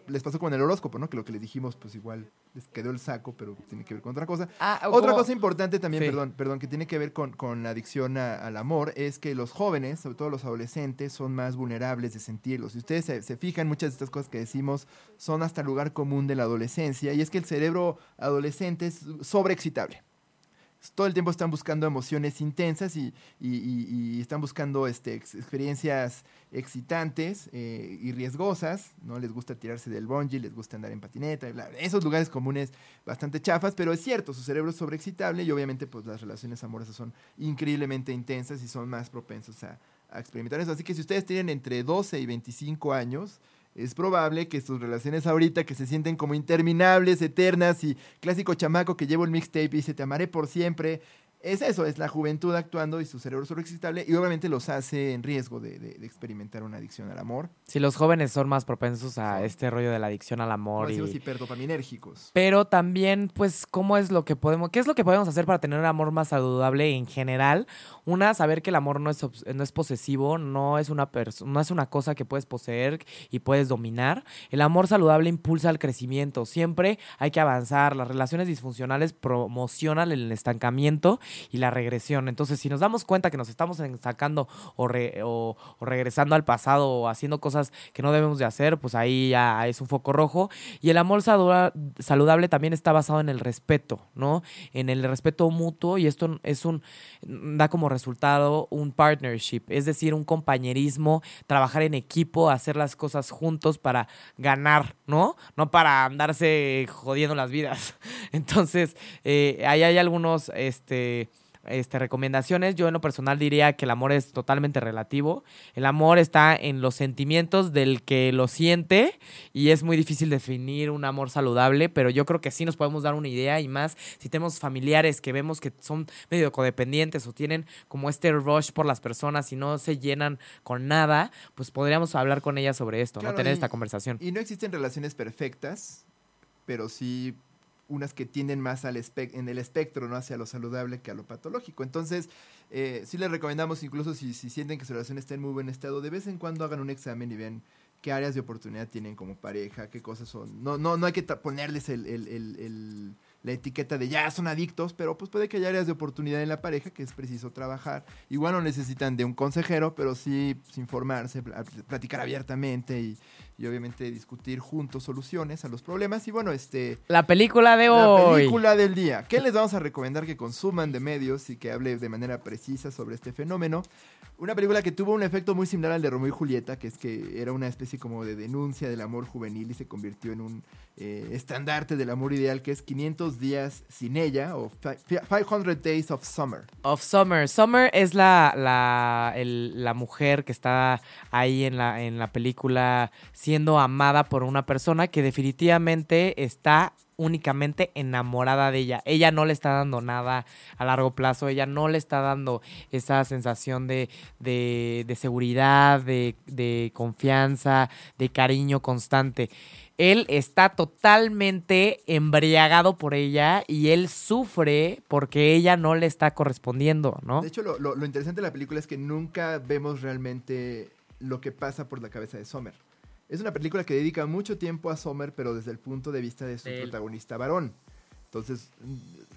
les pasó con el horóscopo, ¿no? Que lo que les dijimos, pues igual les quedó el saco, pero tiene que ver con otra cosa. Ah, otra cosa importante también, perdón, perdón, que tiene que ver con, con la adicción al amor, es que los jóvenes, sobre todo los adolescentes, son más vulnerables de sentirlos. Si ustedes se, se fijan, muchas de estas cosas que decimos son hasta el lugar común de la adolescencia, y es que el cerebro adolescente es sobreexcitable todo el tiempo están buscando emociones intensas y, están buscando este, experiencias excitantes eh, y riesgosas, ¿no? Les gusta tirarse del bungee, les gusta andar en patineta, esos lugares comunes bastante chafas, pero es cierto, su cerebro es sobreexcitable y obviamente pues las relaciones amorosas son increíblemente intensas y son más propensos a, a experimentar eso. Así que si ustedes tienen entre 12 y 25 años, es probable que sus relaciones ahorita que se sienten como interminables, eternas y clásico chamaco que llevo el mixtape y dice te amaré por siempre, es eso, es la juventud actuando y su cerebro sobreexcitable y obviamente los hace en riesgo de, experimentar una adicción al amor. Sí, los jóvenes son más propensos a este rollo de la adicción al amor. y hiperdopaminérgicos. Pero también, pues, ¿cómo es lo que podemos, qué es lo que podemos hacer para tener un amor más saludable en general? Una, saber que el amor no es, no es posesivo, no es, una no es una cosa que puedes poseer y puedes dominar. El amor saludable impulsa el crecimiento. Siempre hay que avanzar. Las relaciones disfuncionales promocionan el estancamiento y la regresión. Entonces, si nos damos cuenta que nos estamos sacando o, o, regresando al pasado o haciendo cosas que no debemos de hacer, pues ahí ya es un foco rojo. Y el amor saludable también está basado en el respeto, ¿no? En el respeto mutuo y esto es un, da como resultado un partnership, es decir, un compañerismo, trabajar en equipo, hacer las cosas juntos para ganar, ¿no? No para andarse jodiendo las vidas. *laughs* Entonces, eh, ahí hay algunos, este, este, recomendaciones. Yo en lo personal diría que el amor es totalmente relativo. El amor está en los sentimientos del que lo siente y es muy difícil definir un amor saludable, pero yo creo que sí nos podemos dar una idea y más si tenemos familiares que vemos que son medio codependientes o tienen como este rush por las personas y no se llenan con nada, pues podríamos hablar con ellas sobre esto, ¿no? Tener esta conversación. Y no existen relaciones perfectas, pero sí unas que tienden más al en el espectro, ¿no? Hacia lo saludable que a lo patológico. Entonces, eh, sí les recomendamos, incluso si, si sienten que su relación está en muy buen estado, de vez en cuando hagan un examen y ven qué áreas de oportunidad tienen como pareja, qué cosas son. No, no, no hay que ponerles el, el, el, la etiqueta de ya son adictos, pero pues puede que haya áreas de oportunidad en la pareja que es preciso trabajar. Igual no necesitan de un consejero, pero sí pues, informarse, platicar abiertamente y, y obviamente discutir juntos soluciones a los problemas. Y bueno, este... La película de hoy. La película del día. ¿Qué les vamos a recomendar que consuman de medios y que hable de manera precisa sobre este fenómeno? Una película que tuvo un efecto muy similar al de Romeo y Julieta, que es que era una especie como de denuncia del amor juvenil y se convirtió en un eh, estandarte del amor ideal, que es 500 días sin ella o 500 Days of Summer. Of Summer. Summer es la, la, la mujer que está ahí en la, en la película siendo amada por una persona que definitivamente está únicamente enamorada de ella. Ella no le está dando nada a largo plazo, ella no le está dando esa sensación de, de, seguridad, de, de confianza, de cariño constante él está totalmente embriagado por ella y él sufre porque ella no le está correspondiendo, ¿no? De hecho, lo, lo, interesante de la película es que nunca vemos realmente lo que pasa por la cabeza de Sommer. Es una película que dedica mucho tiempo a Sommer, pero desde el punto de vista de su protagonista varón. Entonces,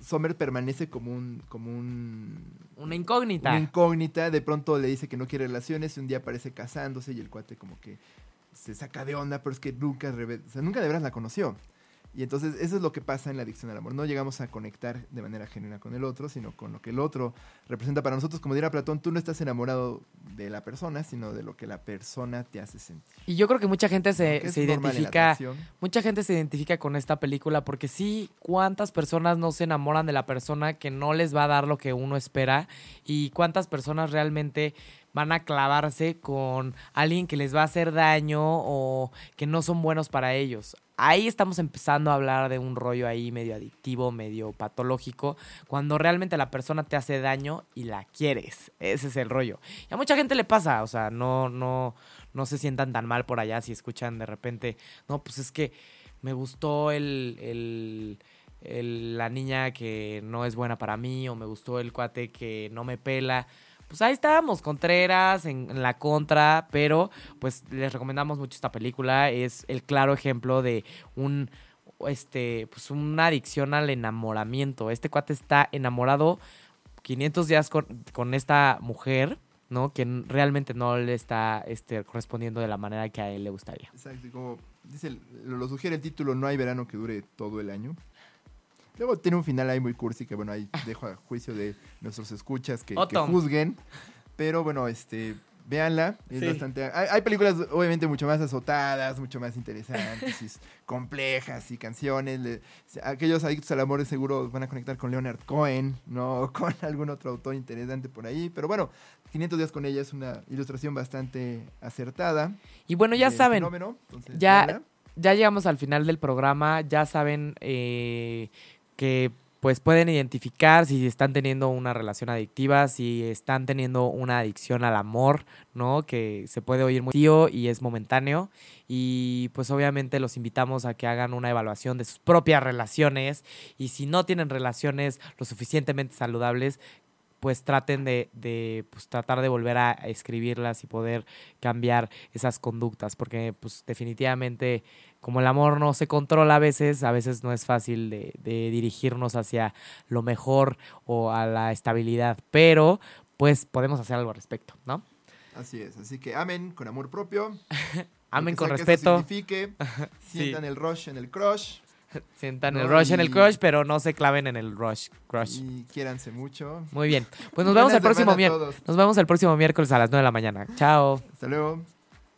Sommer permanece como un, como un... Una incógnita. Una incógnita. De pronto le dice que no quiere relaciones y un día aparece casándose y el cuate como que se saca de onda, pero es que nunca, o sea, nunca de veras la conoció. Y entonces eso es lo que pasa en la adicción al amor. No llegamos a conectar de manera genuina con el otro, sino con lo que el otro representa para nosotros. Como dirá Platón, tú no estás enamorado de la persona, sino de lo que la persona te hace sentir. Y yo creo que mucha gente se, se identifica, mucha gente se identifica con esta película porque sí, cuántas personas no se enamoran de la persona que no les va a dar lo que uno espera y cuántas personas realmente van a clavarse con alguien que les va a hacer daño o que no son buenos para ellos. Ahí estamos empezando a hablar de un rollo ahí medio adictivo, medio patológico, cuando realmente la persona te hace daño y la quieres. Ese es el rollo. Y a mucha gente le pasa, o sea, no, no, no se sientan tan mal por allá si escuchan de repente, no, pues es que me gustó el, el- la niña que no es buena para mí o me gustó el cuate que no me pela. Pues ahí estábamos, Contreras en, en la contra, pero pues les recomendamos mucho esta película. Es el claro ejemplo de un este pues una adicción al enamoramiento. Este cuate está enamorado 500 días con, con esta mujer, ¿no? Que realmente no le está este, correspondiendo de la manera que a él le gustaría. Exacto, como dice, lo sugiere el título, no hay verano que dure todo el año. Luego tiene un final ahí muy cursi que, bueno, ahí *laughs* dejo a juicio de nuestros escuchas que, que juzguen. Pero bueno, este, véanla. Es Sí. bastante... Hay, hay películas obviamente mucho más azotadas, mucho más interesantes, y *laughs* complejas y canciones. le- aquellos adictos al amor seguro van a conectar con Leonard Cohen, no *laughs* con algún otro autor interesante por ahí. Pero bueno, 500 días con ella es una ilustración bastante acertada. Y bueno, ya saben, fenómeno, entonces, Ya- véanla. ya llegamos al final del programa, ya saben eh, que pues pueden identificar si están teniendo una relación adictiva, si están teniendo una adicción al amor, ¿no? Que se puede oír muy tío y es momentáneo. Y pues obviamente los invitamos a que hagan una evaluación de sus propias relaciones y si no tienen relaciones lo suficientemente saludables, pues traten de, de, pues, tratar de volver a escribirlas y poder cambiar esas conductas, porque pues definitivamente como el amor no se controla a veces, a veces no es fácil de, de dirigirnos hacia lo mejor o a la estabilidad, pero pues podemos hacer algo al respecto, ¿no? Así es, así que amen con amor propio. *laughs* Amen con eso respeto, *laughs* Sí. sientan el rush en el crush *laughs* sientan No, el rush en el y- crush, pero no se claven en el rush. crush. y quiéranse mucho. Muy bien, pues nos vemos el próximo miércoles. Nos vemos el próximo miércoles a las 9 de la mañana. Chao. Hasta luego.